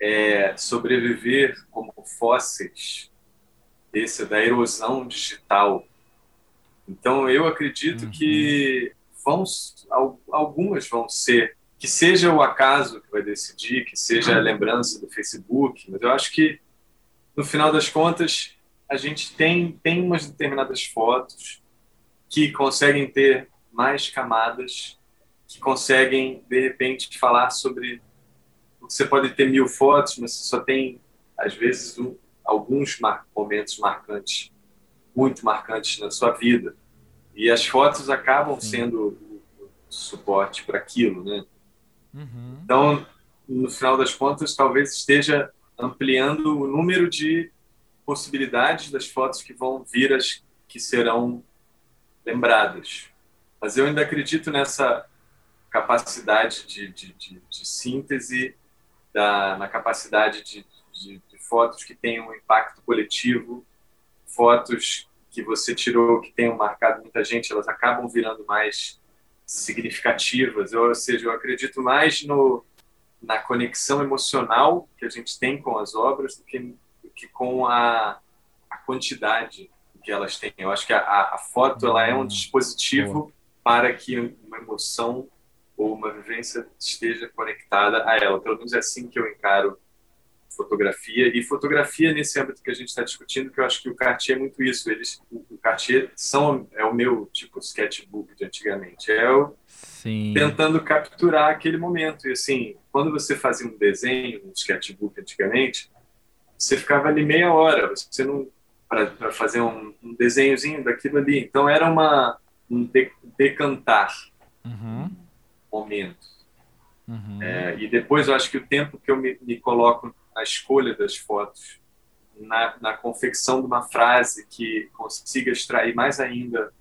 é, sobreviver como fósseis desse, da erosão digital. Então, eu acredito uhum. que vão, algumas vão ser, que seja o acaso que vai decidir, que seja a lembrança do Facebook, mas eu acho que, no final das contas, a gente tem, tem umas determinadas fotos que conseguem ter mais camadas, que conseguem, de repente, falar sobre. Você pode ter mil fotos, mas só tem, às vezes, um, alguns mar momentos marcantes, muito marcantes na sua vida. E as fotos acabam Sim. sendo suporte para aquilo, né? Uhum. Então, no final das contas, talvez esteja ampliando o número de possibilidades das fotos que vão vir as que serão lembradas. Mas eu ainda acredito nessa capacidade de, de, de, de síntese, da, na capacidade de, de, fotos que tenham um impacto coletivo, fotos que você tirou que tenham marcado muita gente, elas acabam virando mais significativas. Ou seja, eu acredito mais no, na conexão emocional que a gente tem com as obras do que, do que com a, a quantidade que elas têm. Eu acho que a, a foto ela é um hum, dispositivo para que uma emoção ou uma vivência esteja conectada a ela. Pelo menos é assim que eu encaro fotografia e fotografia nesse âmbito que a gente está discutindo, que eu acho que o Cartier é muito isso. Eles, o Cartier são é o meu tipo sketchbook de antigamente. É o Sim. tentando capturar aquele momento. E assim, quando você fazia um desenho, um sketchbook antigamente, você ficava ali meia hora. Você não para fazer um, um, desenhozinho daquilo ali. Então era uma um de, decantar uhum. momento. Uhum. É, e depois eu acho que o tempo que eu me, me coloco na escolha das fotos, na, na, confecção de uma frase que consiga extrair mais ainda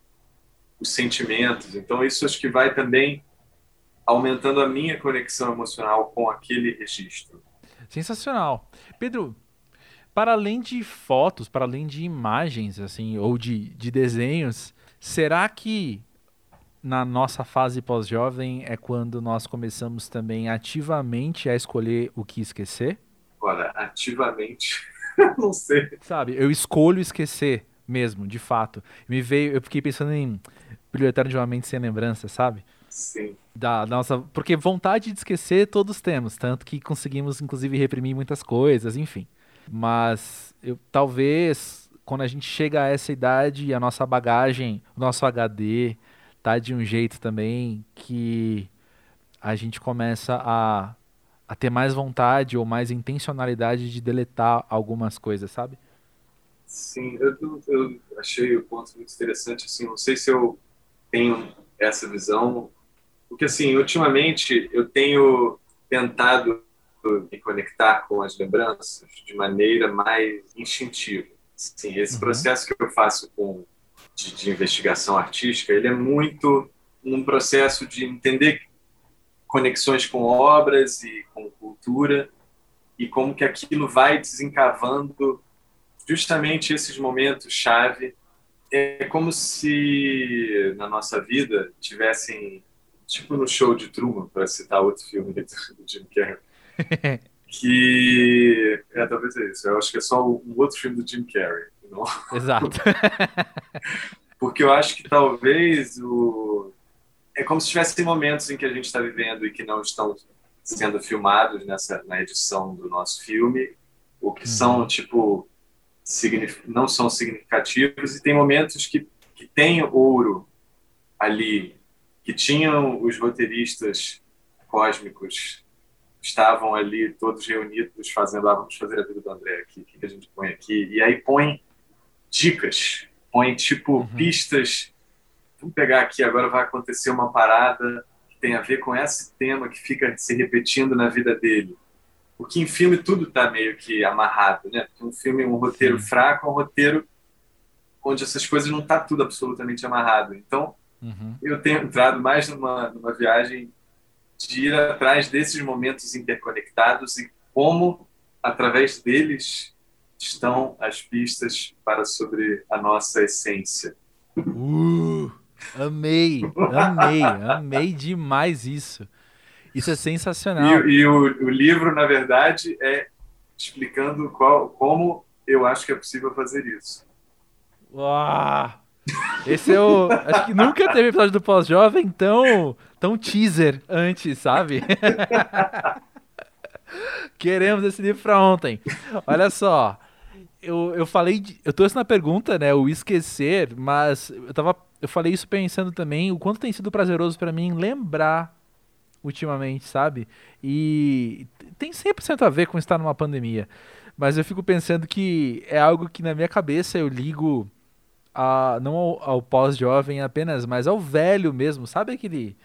os sentimentos. Então isso acho que vai também aumentando a minha conexão emocional com aquele registro. Sensacional. Pedro, para além de fotos, para além de imagens, assim, ou de, de desenhos, será que na nossa fase pós-jovem é quando nós começamos também ativamente a escolher o que esquecer? Olha, ativamente, não sei. Sabe, eu escolho esquecer mesmo, de fato. Me veio, eu fiquei pensando em Brilho Eterno de uma Mente Sem Lembrança, sabe? Sim. Da, da nossa, porque vontade de esquecer todos temos, tanto que conseguimos inclusive reprimir muitas coisas, enfim. Mas eu talvez quando a gente chega a essa idade, a nossa bagagem, o nosso HD tá de um jeito também que a gente começa a, a ter mais vontade ou mais intencionalidade de deletar algumas coisas, sabe? Sim, eu, eu achei o ponto muito interessante. Assim, não sei se eu tenho essa visão, porque assim, ultimamente eu tenho tentado me conectar com as lembranças de maneira mais instintiva. Sim, esse uhum. processo que eu faço com, de, de, investigação artística, ele é muito um processo de entender conexões com obras e com cultura e como que aquilo vai desencavando justamente esses momentos chave. É como se na nossa vida tivessem tipo no show de Truman, para citar outro filme do Jim Carrey, que é talvez é isso. Eu acho que é só um outro filme do Jim Carrey. Não? Exato. Porque eu acho que talvez o é como se tivesse momentos em que a gente está vivendo e que não estão sendo filmados nessa na edição do nosso filme, ou que uhum. são tipo não são significativos e tem momentos que que tem ouro ali que tinham os roteiristas cósmicos estavam ali todos reunidos fazendo, ah, vamos fazer a vida do André aqui, o que, a gente põe aqui? E aí põe dicas, põe tipo uhum. pistas. Vamos pegar aqui, agora vai acontecer uma parada que tem a ver com esse tema que fica se repetindo na vida dele. Porque em filme tudo está meio que amarrado, né? Um filme, um roteiro fraco, é um roteiro onde essas coisas não está tudo absolutamente amarrado. Então, Uhum. Eu tenho entrado mais numa, numa viagem de ir atrás desses momentos interconectados e como, através deles, estão as pistas para sobre a nossa essência. Uh, amei, amei, amei demais isso. Isso é sensacional. E, e o, o, livro, na verdade, é explicando qual, como eu acho que é possível fazer isso. Uau! Esse é o. Acho que nunca teve episódio do pós-jovem tão, tão teaser antes, sabe? Queremos esse livro pra ontem. Olha só. Eu, eu falei. De, eu trouxe na pergunta, né? O esquecer, mas eu tava. Eu falei isso pensando também o quanto tem sido prazeroso para mim lembrar ultimamente, sabe? E tem 100% a ver com estar numa pandemia. Mas eu fico pensando que é algo que na minha cabeça eu ligo a, não ao, ao pós-jovem apenas, mas ao velho mesmo. Sabe aquele.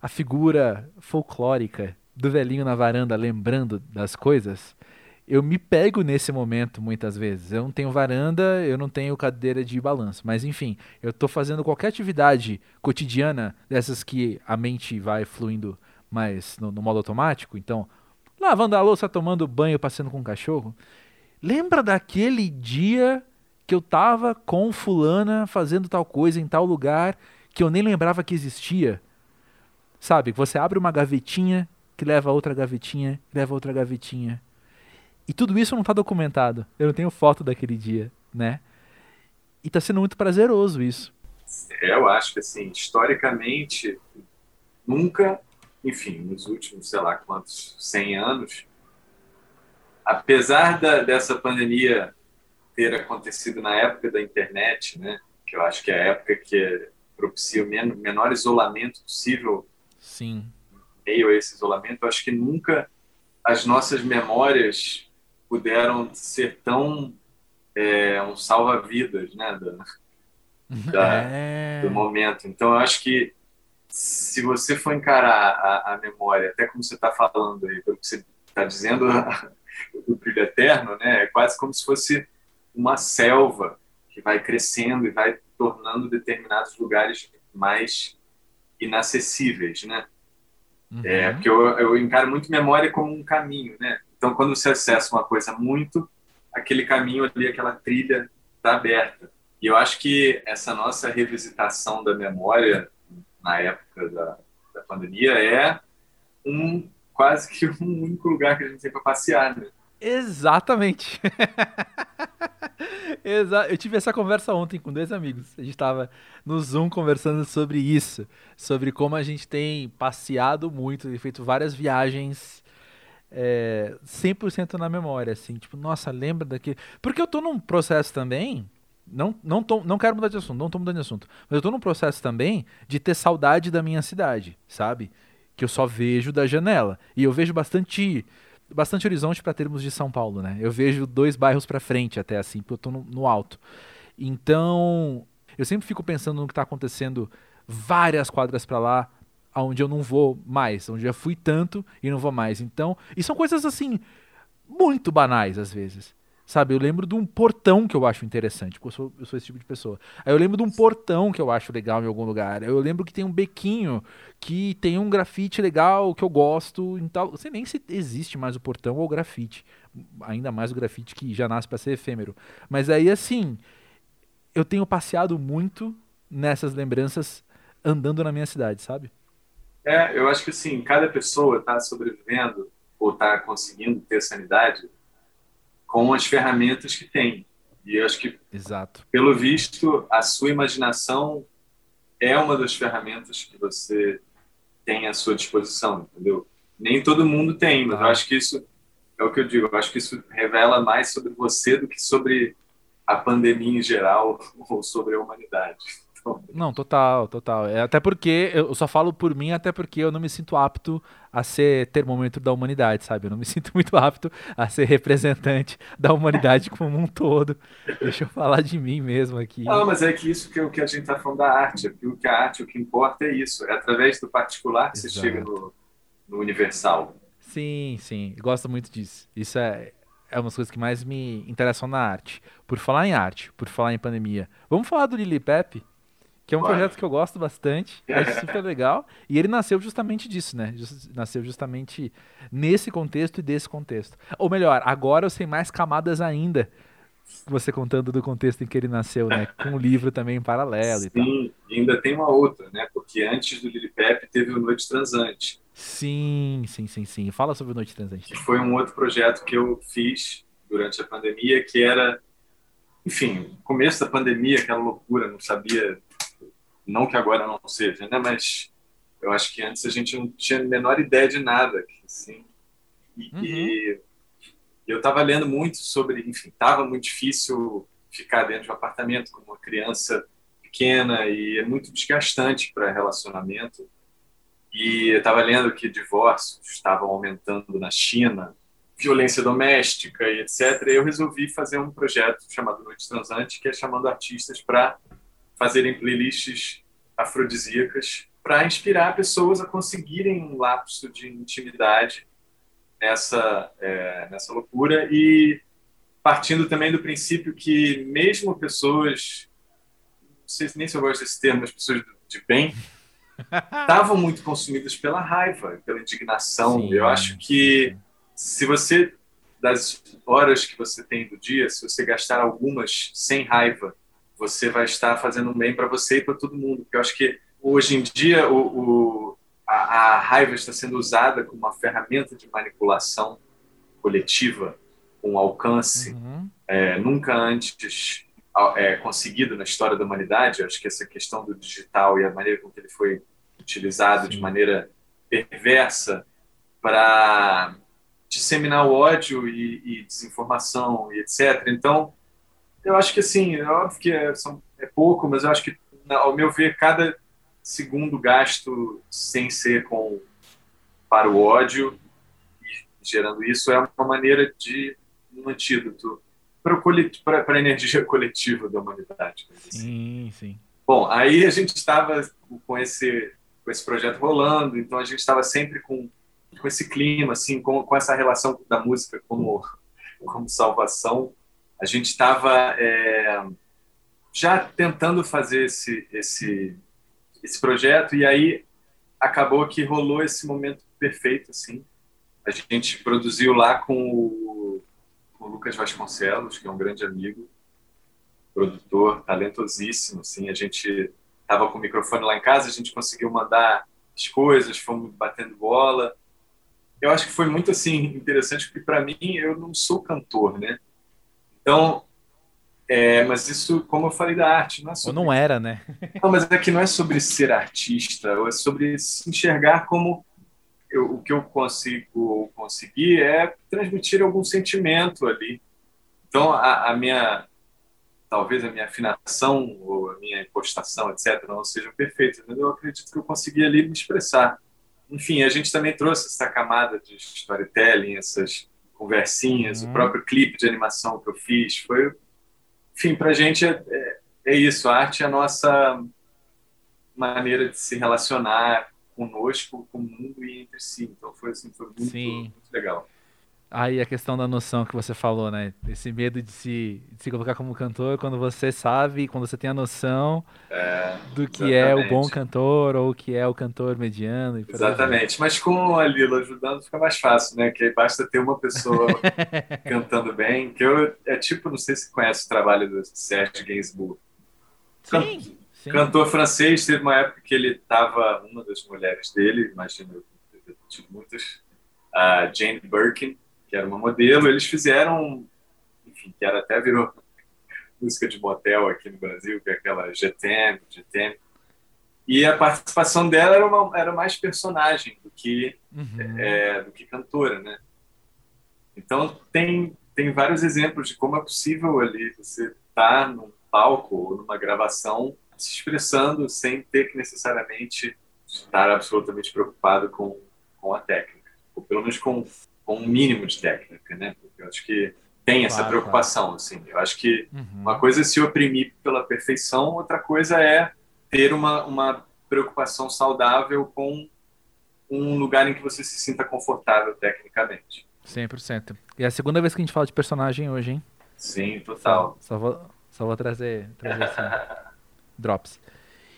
a figura folclórica do velhinho na varanda lembrando das coisas? Eu me pego nesse momento muitas vezes. Eu não tenho varanda, eu não tenho cadeira de balanço. Mas enfim, eu estou fazendo qualquer atividade cotidiana dessas que a mente vai fluindo mais no, no modo automático. Então, lavando a louça, tomando banho, passeando com o cachorro. Lembra daquele dia que eu tava com fulana fazendo tal coisa em tal lugar que eu nem lembrava que existia. Sabe, você abre uma gavetinha que leva a outra gavetinha, leva a outra gavetinha. E tudo isso não está documentado. Eu não tenho foto daquele dia, né? E está sendo muito prazeroso isso. Eu acho que assim, historicamente, nunca, enfim, nos últimos, sei lá quantos, 100 anos, apesar da, dessa pandemia ter acontecido na época da internet, né? Que eu acho que é a época que propicia o menor isolamento possível. Sim. Meio a esse isolamento, eu acho que nunca as nossas memórias puderam ser tão é, um salva-vidas, né? Da, da, é... Do momento. Então, eu acho que se você for encarar a, a memória, até como você está falando aí, pelo que você está dizendo, do brilho eterno, né? É quase como se fosse uma selva que vai crescendo e vai tornando determinados lugares mais inacessíveis, né? Uhum. É, porque eu, eu encaro muito memória como um caminho, né? Então, quando você acessa uma coisa muito, aquele caminho ali, aquela trilha está aberta. E eu acho que essa nossa revisitação da memória na época da, da pandemia é um quase que um único lugar que a gente tem para passear, né? Exatamente. Exa eu tive essa conversa ontem com dois amigos. A gente estava no Zoom conversando sobre isso, sobre como a gente tem passeado muito e feito várias viagens é, 100% na memória, assim, tipo, nossa, lembra daquele. Porque eu tô num processo também, não, não, tô, não quero mudar de assunto, não tô mudando de assunto, mas eu tô num processo também de ter saudade da minha cidade, sabe? Que eu só vejo da janela. E eu vejo bastante bastante horizonte para termos de São Paulo, né? Eu vejo dois bairros para frente até assim, porque eu tô no, no, alto. Então, eu sempre fico pensando no que está acontecendo várias quadras para lá, aonde eu não vou mais, onde eu já fui tanto e não vou mais. Então, e são coisas assim muito banais às vezes. Sabe, eu lembro de um portão que eu acho interessante, porque eu sou, eu sou esse tipo de pessoa. Aí eu lembro de um portão que eu acho legal em algum lugar. Eu lembro que tem um bequinho que tem um grafite legal que eu gosto. Então, não sei nem se existe mais o portão ou o grafite. Ainda mais o grafite que já nasce para ser efêmero. Mas aí, assim, eu tenho passeado muito nessas lembranças andando na minha cidade, sabe? É, eu acho que assim, cada pessoa está sobrevivendo ou está conseguindo ter sanidade com as ferramentas que tem. E eu acho que, Exato. pelo visto, a sua imaginação é uma das ferramentas que você tem à sua disposição, entendeu? Nem todo mundo tem, mas ah. eu acho que isso é o que eu digo. Eu acho que isso revela mais sobre você do que sobre a pandemia em geral ou sobre a humanidade. Não, total, total. É, até porque, eu só falo por mim, até porque eu não me sinto apto a ser termômetro da humanidade, sabe? Eu não me sinto muito apto a ser representante da humanidade como um todo. Deixa eu falar de mim mesmo aqui. Não, mas é que isso que, é o que a gente está falando da arte. O que a arte, o que importa é isso. É através do particular que Exato. você chega no, no universal. Sim, sim. Gosto muito disso. Isso é, é uma das coisas que mais me interessam na arte. Por falar em arte, por falar em pandemia. Vamos falar do Lili Pepe? Que é um projeto que eu gosto bastante, acho super legal, e ele nasceu justamente disso, né? Nasceu justamente nesse contexto e desse contexto. Ou melhor, agora eu sei mais camadas ainda, você contando do contexto em que ele nasceu, né? Com o livro também em paralelo Sim, e tal. Sim, ainda tem uma outra, né? Porque antes do Lili Pepe teve o Noite Transante. Sim, sim, sim, sim. Fala sobre o Noite Transante. Que foi um outro projeto que eu fiz durante a pandemia, que era, enfim, começo da pandemia, aquela loucura, não sabia não que agora não seja, né? Mas eu acho que antes a gente não tinha a menor ideia de nada, assim. E, uhum. e eu estava lendo muito sobre, enfim, estava muito difícil ficar dentro de um apartamento com uma criança pequena e é muito desgastante para relacionamento. E eu estava lendo que divórcios estavam aumentando na China, violência doméstica e etc. E eu resolvi fazer um projeto chamado Noite Transante, que é chamando artistas para fazerem playlists afrodisíacas para inspirar pessoas a conseguirem um lapso de intimidade nessa, é, nessa loucura e partindo também do princípio que mesmo pessoas, não sei nem se eu gosto desse termo, mas pessoas de bem, estavam muito consumidas pela raiva, pela indignação. Sim, eu acho que se você, das horas que você tem do dia, se você gastar algumas sem raiva você vai estar fazendo bem para você e para todo mundo. Porque eu acho que hoje em dia o, o a, a, raiva está sendo usada como uma ferramenta de manipulação coletiva, com alcance uhum. é, nunca antes é, conseguido na história da humanidade. Eu acho que essa questão do digital e a maneira como ele foi utilizado Sim. de maneira perversa para disseminar o ódio e, e desinformação e etc. Então, eu acho que assim, é óbvio que é, são, é pouco, mas eu acho que, ao meu ver, cada segundo gasto sem ser com para o ódio e gerando isso é uma maneira de um antídoto para a energia coletiva da humanidade. Assim. Sim, sim. Bom, aí a gente estava com esse, com esse projeto rolando, então a gente estava sempre com, com esse clima, assim, com, com essa relação da música como, como salvação a gente estava é, já tentando fazer esse, esse, esse projeto e aí acabou que rolou esse momento perfeito, assim. A gente produziu lá com o, com o Lucas Vasconcelos, que é um grande amigo, produtor talentosíssimo, assim. A gente estava com o microfone lá em casa, a gente conseguiu mandar as coisas, fomos batendo bola. Eu acho que foi muito assim interessante porque para mim eu não sou cantor, né? Então, é, mas isso, como eu falei da arte, não é sobre... Ou não era, né? não, mas é que não é sobre ser artista, é sobre se enxergar como eu, o que eu consigo conseguir é transmitir algum sentimento ali. Então, a, a, minha, talvez a minha afinação ou a minha impostação, etc., não sejam perfeitas, mas eu acredito que eu consegui ali me expressar. Enfim, a gente também trouxe essa camada de storytelling, essas conversinhas, uhum. o próprio clipe de animação que eu fiz. Foi, enfim, para a gente é, é, é, isso. A arte é a nossa maneira de se relacionar conosco, com o mundo e entre si. Então foi assim, foi muito, muito legal. Aí a questão da noção que você falou, né? Esse medo de se, de se colocar como cantor quando você sabe, quando você tem a noção É, do que é o bom exatamente. cantor ou o que é o cantor mediano. E. Exatamente. Mas com a Lila ajudando fica mais fácil, né? Que aí basta ter uma pessoa cantando bem. Que eu, é tipo, não sei se conhece o trabalho do Serge Gainsbourg. Sim, sim. Cantor francês, teve uma época que ele estava, uma das mulheres dele, imagino, eu tive muitas, a Jane Birkin, que era uma modelo, eles fizeram, enfim, que era até virou música de motel aqui no Brasil, que é aquela GTM, GTM. E a participação dela era, uma, era mais personagem do que, Uhum. é, do que cantora, né? Então tem, tem vários exemplos de como é possível ali você estar num palco ou numa gravação se expressando sem ter que necessariamente estar absolutamente preocupado com, com a técnica, ou pelo menos com, com um mínimo de técnica, né? Porque eu acho que tem essa Claro, preocupação, assim. Eu acho que Uhum. uma coisa é se oprimir pela perfeição, outra coisa é ter uma, uma preocupação saudável com um lugar em que você se sinta confortável tecnicamente. 100%. E é a segunda vez que a gente fala de personagem hoje, hein? Sim, total. Só vou, só vou trazer, trazer assim, drops.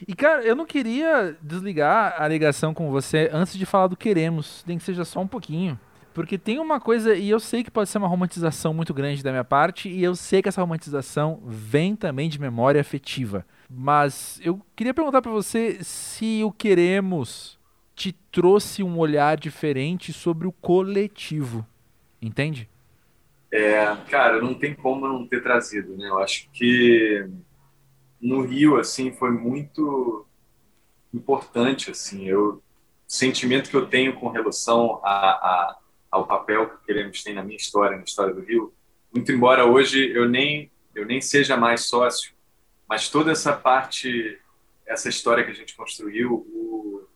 E, cara, eu não queria desligar a ligação com você antes de falar do Queremos, nem que seja só um pouquinho. Porque tem uma coisa, e eu sei que pode ser uma romantização muito grande da minha parte, e eu sei que essa romantização vem também de memória afetiva. Mas eu queria perguntar pra você se o Queremos te trouxe um olhar diferente sobre o coletivo. Entende? É, cara, não tem como não ter trazido, né? Eu acho que no Rio, assim, foi muito importante, assim, eu, o sentimento que eu tenho com relação a, a, ao papel que Queremos tem na minha história, na história do Rio, muito embora hoje eu nem, eu nem seja mais sócio, mas toda essa parte, essa história que a gente construiu, o,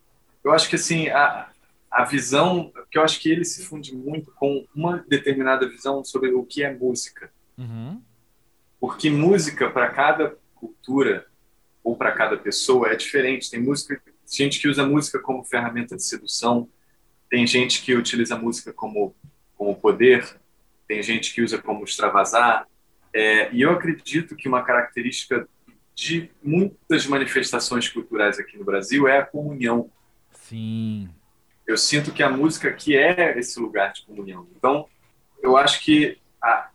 eu acho que, assim, a, a visão, porque eu acho que ele se funde muito com uma determinada visão sobre o que é música. Uhum. Porque música, para cada cultura ou para cada pessoa, é diferente. Tem música, gente que usa música como ferramenta de sedução, tem gente que utiliza a música como, como poder, tem gente que usa como extravasar. É, e eu acredito que uma característica de muitas manifestações culturais aqui no Brasil é a comunhão Sim. eu sinto que a música aqui é esse lugar de comunhão. Então, eu acho que a,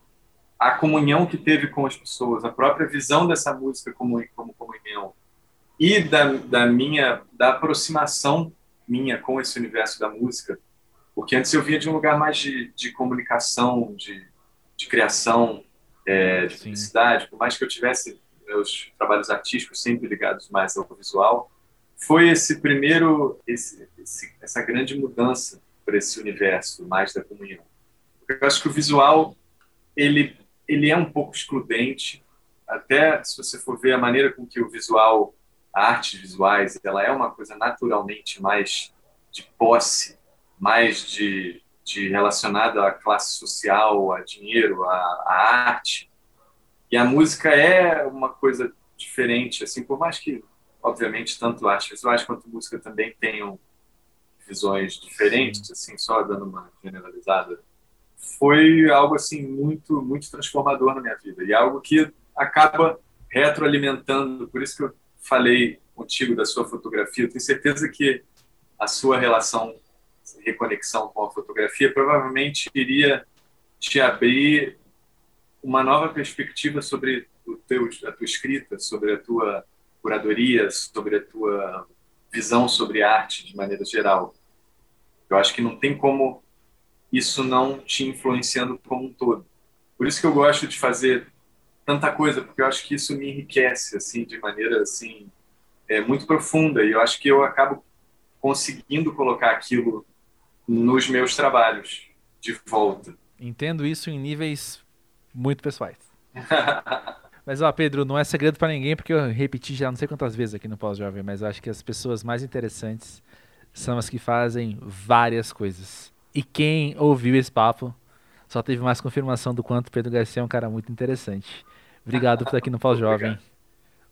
a comunhão que teve com as pessoas, a própria visão dessa música como, como comunhão e da, da minha da aproximação minha com esse universo da música, porque antes eu vinha de um lugar mais de, de comunicação, de, de criação, é, de publicidade, por mais que eu tivesse meus trabalhos artísticos sempre ligados mais ao visual, foi esse primeiro, esse, esse, essa grande mudança para esse universo mais da comunhão. Eu acho que o visual ele ele é um pouco excludente, até se você for ver a maneira com que o visual, a arte visuais, ela é uma coisa naturalmente mais de posse, mais de, de relacionada à classe social, a dinheiro, à, à arte. E a música é uma coisa diferente, assim, por mais que obviamente, tanto artes visuais quanto música também tenham visões diferentes, assim, só dando uma generalizada. Foi algo, assim, muito, muito transformador na minha vida. E algo que acaba retroalimentando. Por isso que eu falei contigo da sua fotografia. Eu tenho certeza que a sua relação, reconexão com a fotografia, provavelmente iria te abrir uma nova perspectiva sobre o teu, a tua escrita, sobre a tua curadoria, sobre a tua visão sobre arte de maneira geral. Eu acho que não tem como isso não te influenciando como um todo. Por isso que eu gosto de fazer tanta coisa, porque eu acho que isso me enriquece assim de maneira assim é, muito profunda e eu acho que eu acabo conseguindo colocar aquilo nos meus trabalhos de volta. Entendo isso em níveis muito pessoais. Mas, ó, Pedro, não é segredo pra ninguém, porque eu repeti já não sei quantas vezes aqui no Pós-Jovem, mas eu acho que as pessoas mais interessantes são as que fazem várias coisas. E quem ouviu esse papo só teve mais confirmação do quanto Pedro Garcia é um cara muito interessante. Obrigado por estar aqui no Pós-Jovem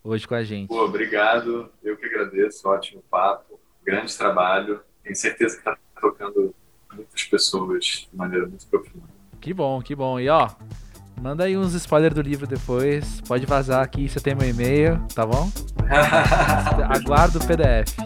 hoje com a gente. Pô, obrigado. Eu que agradeço. Ótimo papo. Grande trabalho. Tenho certeza que está tocando muitas pessoas de maneira muito profunda. Que bom, que bom. E ó, manda aí uns spoilers do livro depois. Pode vazar aqui, você tem meu e-mail, tá bom? Aguardo o PDF.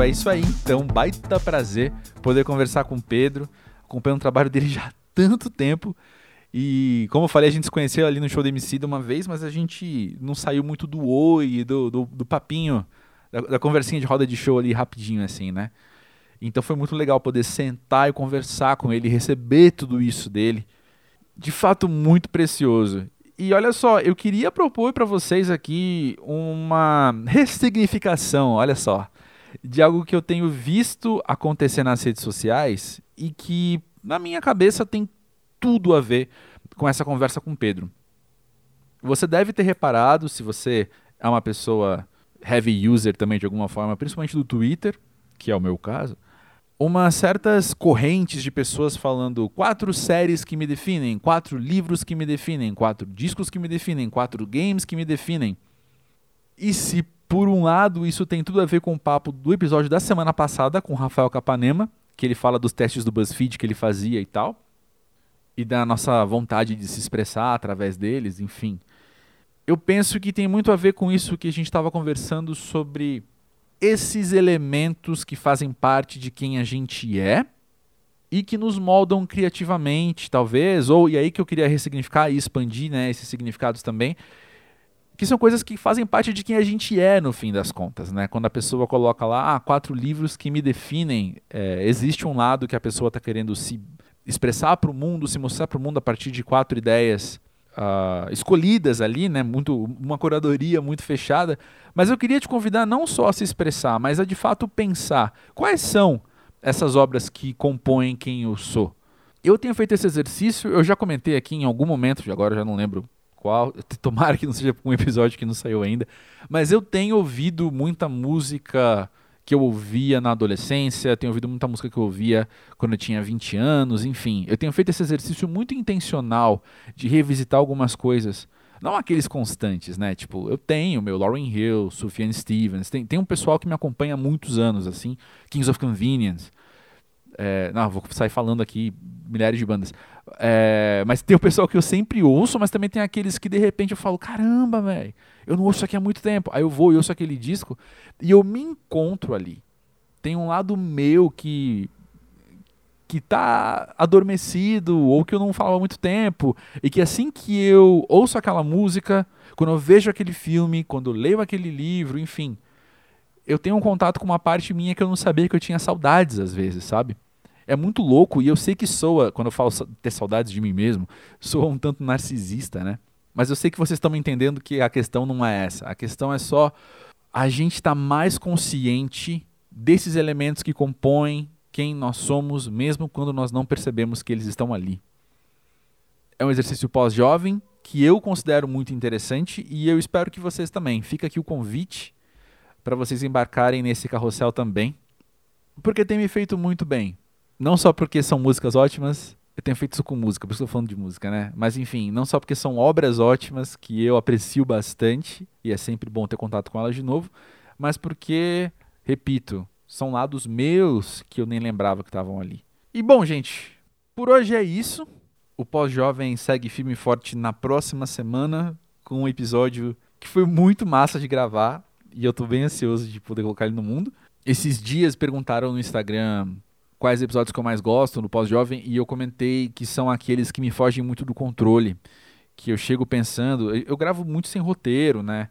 É isso aí então, baita prazer poder conversar com o Pedro. Acompanhando o trabalho dele já há tanto tempo. E como eu falei, a gente se conheceu ali no show do MC de uma vez, mas a gente não saiu muito do oi, do, do, do papinho, da, da, conversinha de roda de show ali rapidinho, assim, né? Então foi muito legal poder sentar e conversar com ele, receber tudo isso dele. De fato, muito precioso. E olha só, eu queria propor para vocês aqui uma ressignificação, olha só, de algo que eu tenho visto acontecer nas redes sociais e que, na minha cabeça, tem tudo a ver com essa conversa com Pedro. Você deve ter reparado, se você é uma pessoa heavy user também de alguma forma, principalmente do Twitter, que é o meu caso, umas certas correntes de pessoas falando quatro séries que me definem, quatro livros que me definem, quatro discos que me definem, quatro games que me definem. E se por um lado isso tem tudo a ver com o papo do episódio da semana passada com o Rafael Capanema, que ele fala dos testes do BuzzFeed que ele fazia e tal, e da nossa vontade de se expressar através deles, enfim. Eu penso que tem muito a ver com isso que a gente estava conversando sobre esses elementos que fazem parte de quem a gente é e que nos moldam criativamente, talvez, ou e aí que eu queria ressignificar e expandir né, esses significados também, que são coisas que fazem parte de quem a gente é no fim das contas, né? Quando a pessoa coloca lá ah, quatro livros que me definem, é, existe um lado que a pessoa está querendo se expressar para o mundo, se mostrar para o mundo a partir de quatro ideias uh, escolhidas ali, né? Muito, uma curadoria muito fechada. Mas eu queria te convidar não só a se expressar, mas a de fato pensar quais são essas obras que compõem quem eu sou. Eu tenho feito esse exercício, eu já comentei aqui em algum momento, agora já não lembro qual, tomara que não seja um episódio que não saiu ainda, mas eu tenho ouvido muita música que eu ouvia na adolescência, tenho ouvido muita música que eu ouvia quando eu tinha 20 anos, enfim. Eu tenho feito esse exercício muito intencional de revisitar algumas coisas. Não aqueles constantes, né? Tipo, eu tenho meu Lauryn Hill, Sufjan Stevens, tem, tem um pessoal que me acompanha há muitos anos, assim, Kings of Convenience. É, não, vou sair falando aqui milhares de bandas. É, mas tem o pessoal que eu sempre ouço, mas também tem aqueles que de repente eu falo, caramba, velho, eu não ouço isso aqui há muito tempo. Aí eu vou e ouço aquele disco e eu me encontro ali. Tem um lado meu que que tá adormecido ou que eu não falava há muito tempo e que assim que eu ouço aquela música, quando eu vejo aquele filme, quando eu leio aquele livro, enfim, eu tenho um contato com uma parte minha que eu não sabia que eu tinha saudades às vezes, sabe? É muito louco e eu sei que soa, quando eu falo ter saudades de mim mesmo, soa um tanto narcisista, né? Mas eu sei que vocês estão entendendo que a questão não é essa. A questão é só a gente estar tá mais consciente desses elementos que compõem quem nós somos, mesmo quando nós não percebemos que eles estão ali. É um exercício pós-jovem que eu considero muito interessante e eu espero que vocês também. Fica aqui o convite para vocês embarcarem nesse carrossel também, porque tem me feito muito bem. Não só porque são músicas ótimas, eu tenho feito isso com música, por isso tô falando de música, né? Mas enfim, não só porque são obras ótimas que eu aprecio bastante e é sempre bom ter contato com elas de novo, mas porque, repito, são lados meus que eu nem lembrava que estavam ali. E bom, gente, por hoje é isso. O Pós-Jovem segue firme e forte na próxima semana com um episódio que foi muito massa de gravar e eu tô bem ansioso de poder colocar ele no mundo. Esses dias perguntaram no Instagram quais episódios que eu mais gosto no pós-jovem e eu comentei que são aqueles que me fogem muito do controle, que eu chego pensando, eu gravo muito sem roteiro, né?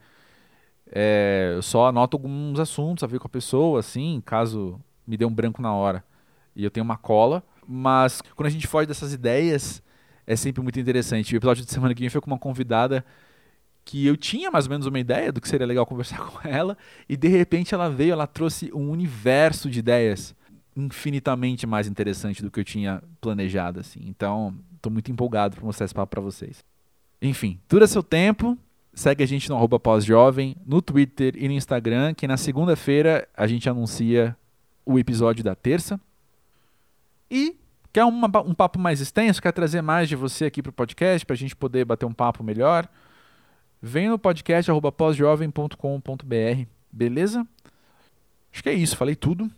É, eu só anoto alguns assuntos a ver com a pessoa, assim, caso me dê um branco na hora. E eu tenho uma cola, mas quando a gente foge dessas ideias, é sempre muito interessante. O episódio de semana que vem foi com uma convidada que eu tinha mais ou menos uma ideia do que seria legal conversar com ela, e de repente ela veio, ela trouxe um universo de ideias infinitamente mais interessante do que eu tinha planejado, assim. Então, estou muito empolgado para mostrar esse papo para vocês. Enfim, dura seu tempo. Segue a gente no arroba pós-jovem, no Twitter e no Instagram, que na segunda-feira a gente anuncia o episódio da terça. E quer uma, um papo mais extenso, quer trazer mais de você aqui para o podcast, para a gente poder bater um papo melhor? vem no podcast pós-jovem.com.br, beleza? Acho que é isso, falei tudo.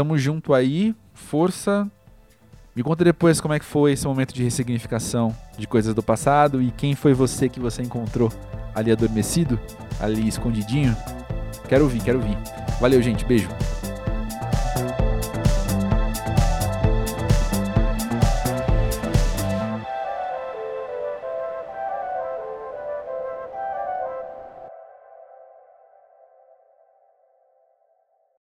Tamo junto aí, força. Me conta depois como é que foi esse momento de ressignificação de coisas do passado e quem foi você que você encontrou ali adormecido, ali escondidinho. Quero ouvir, quero ouvir. Valeu, gente. Beijo.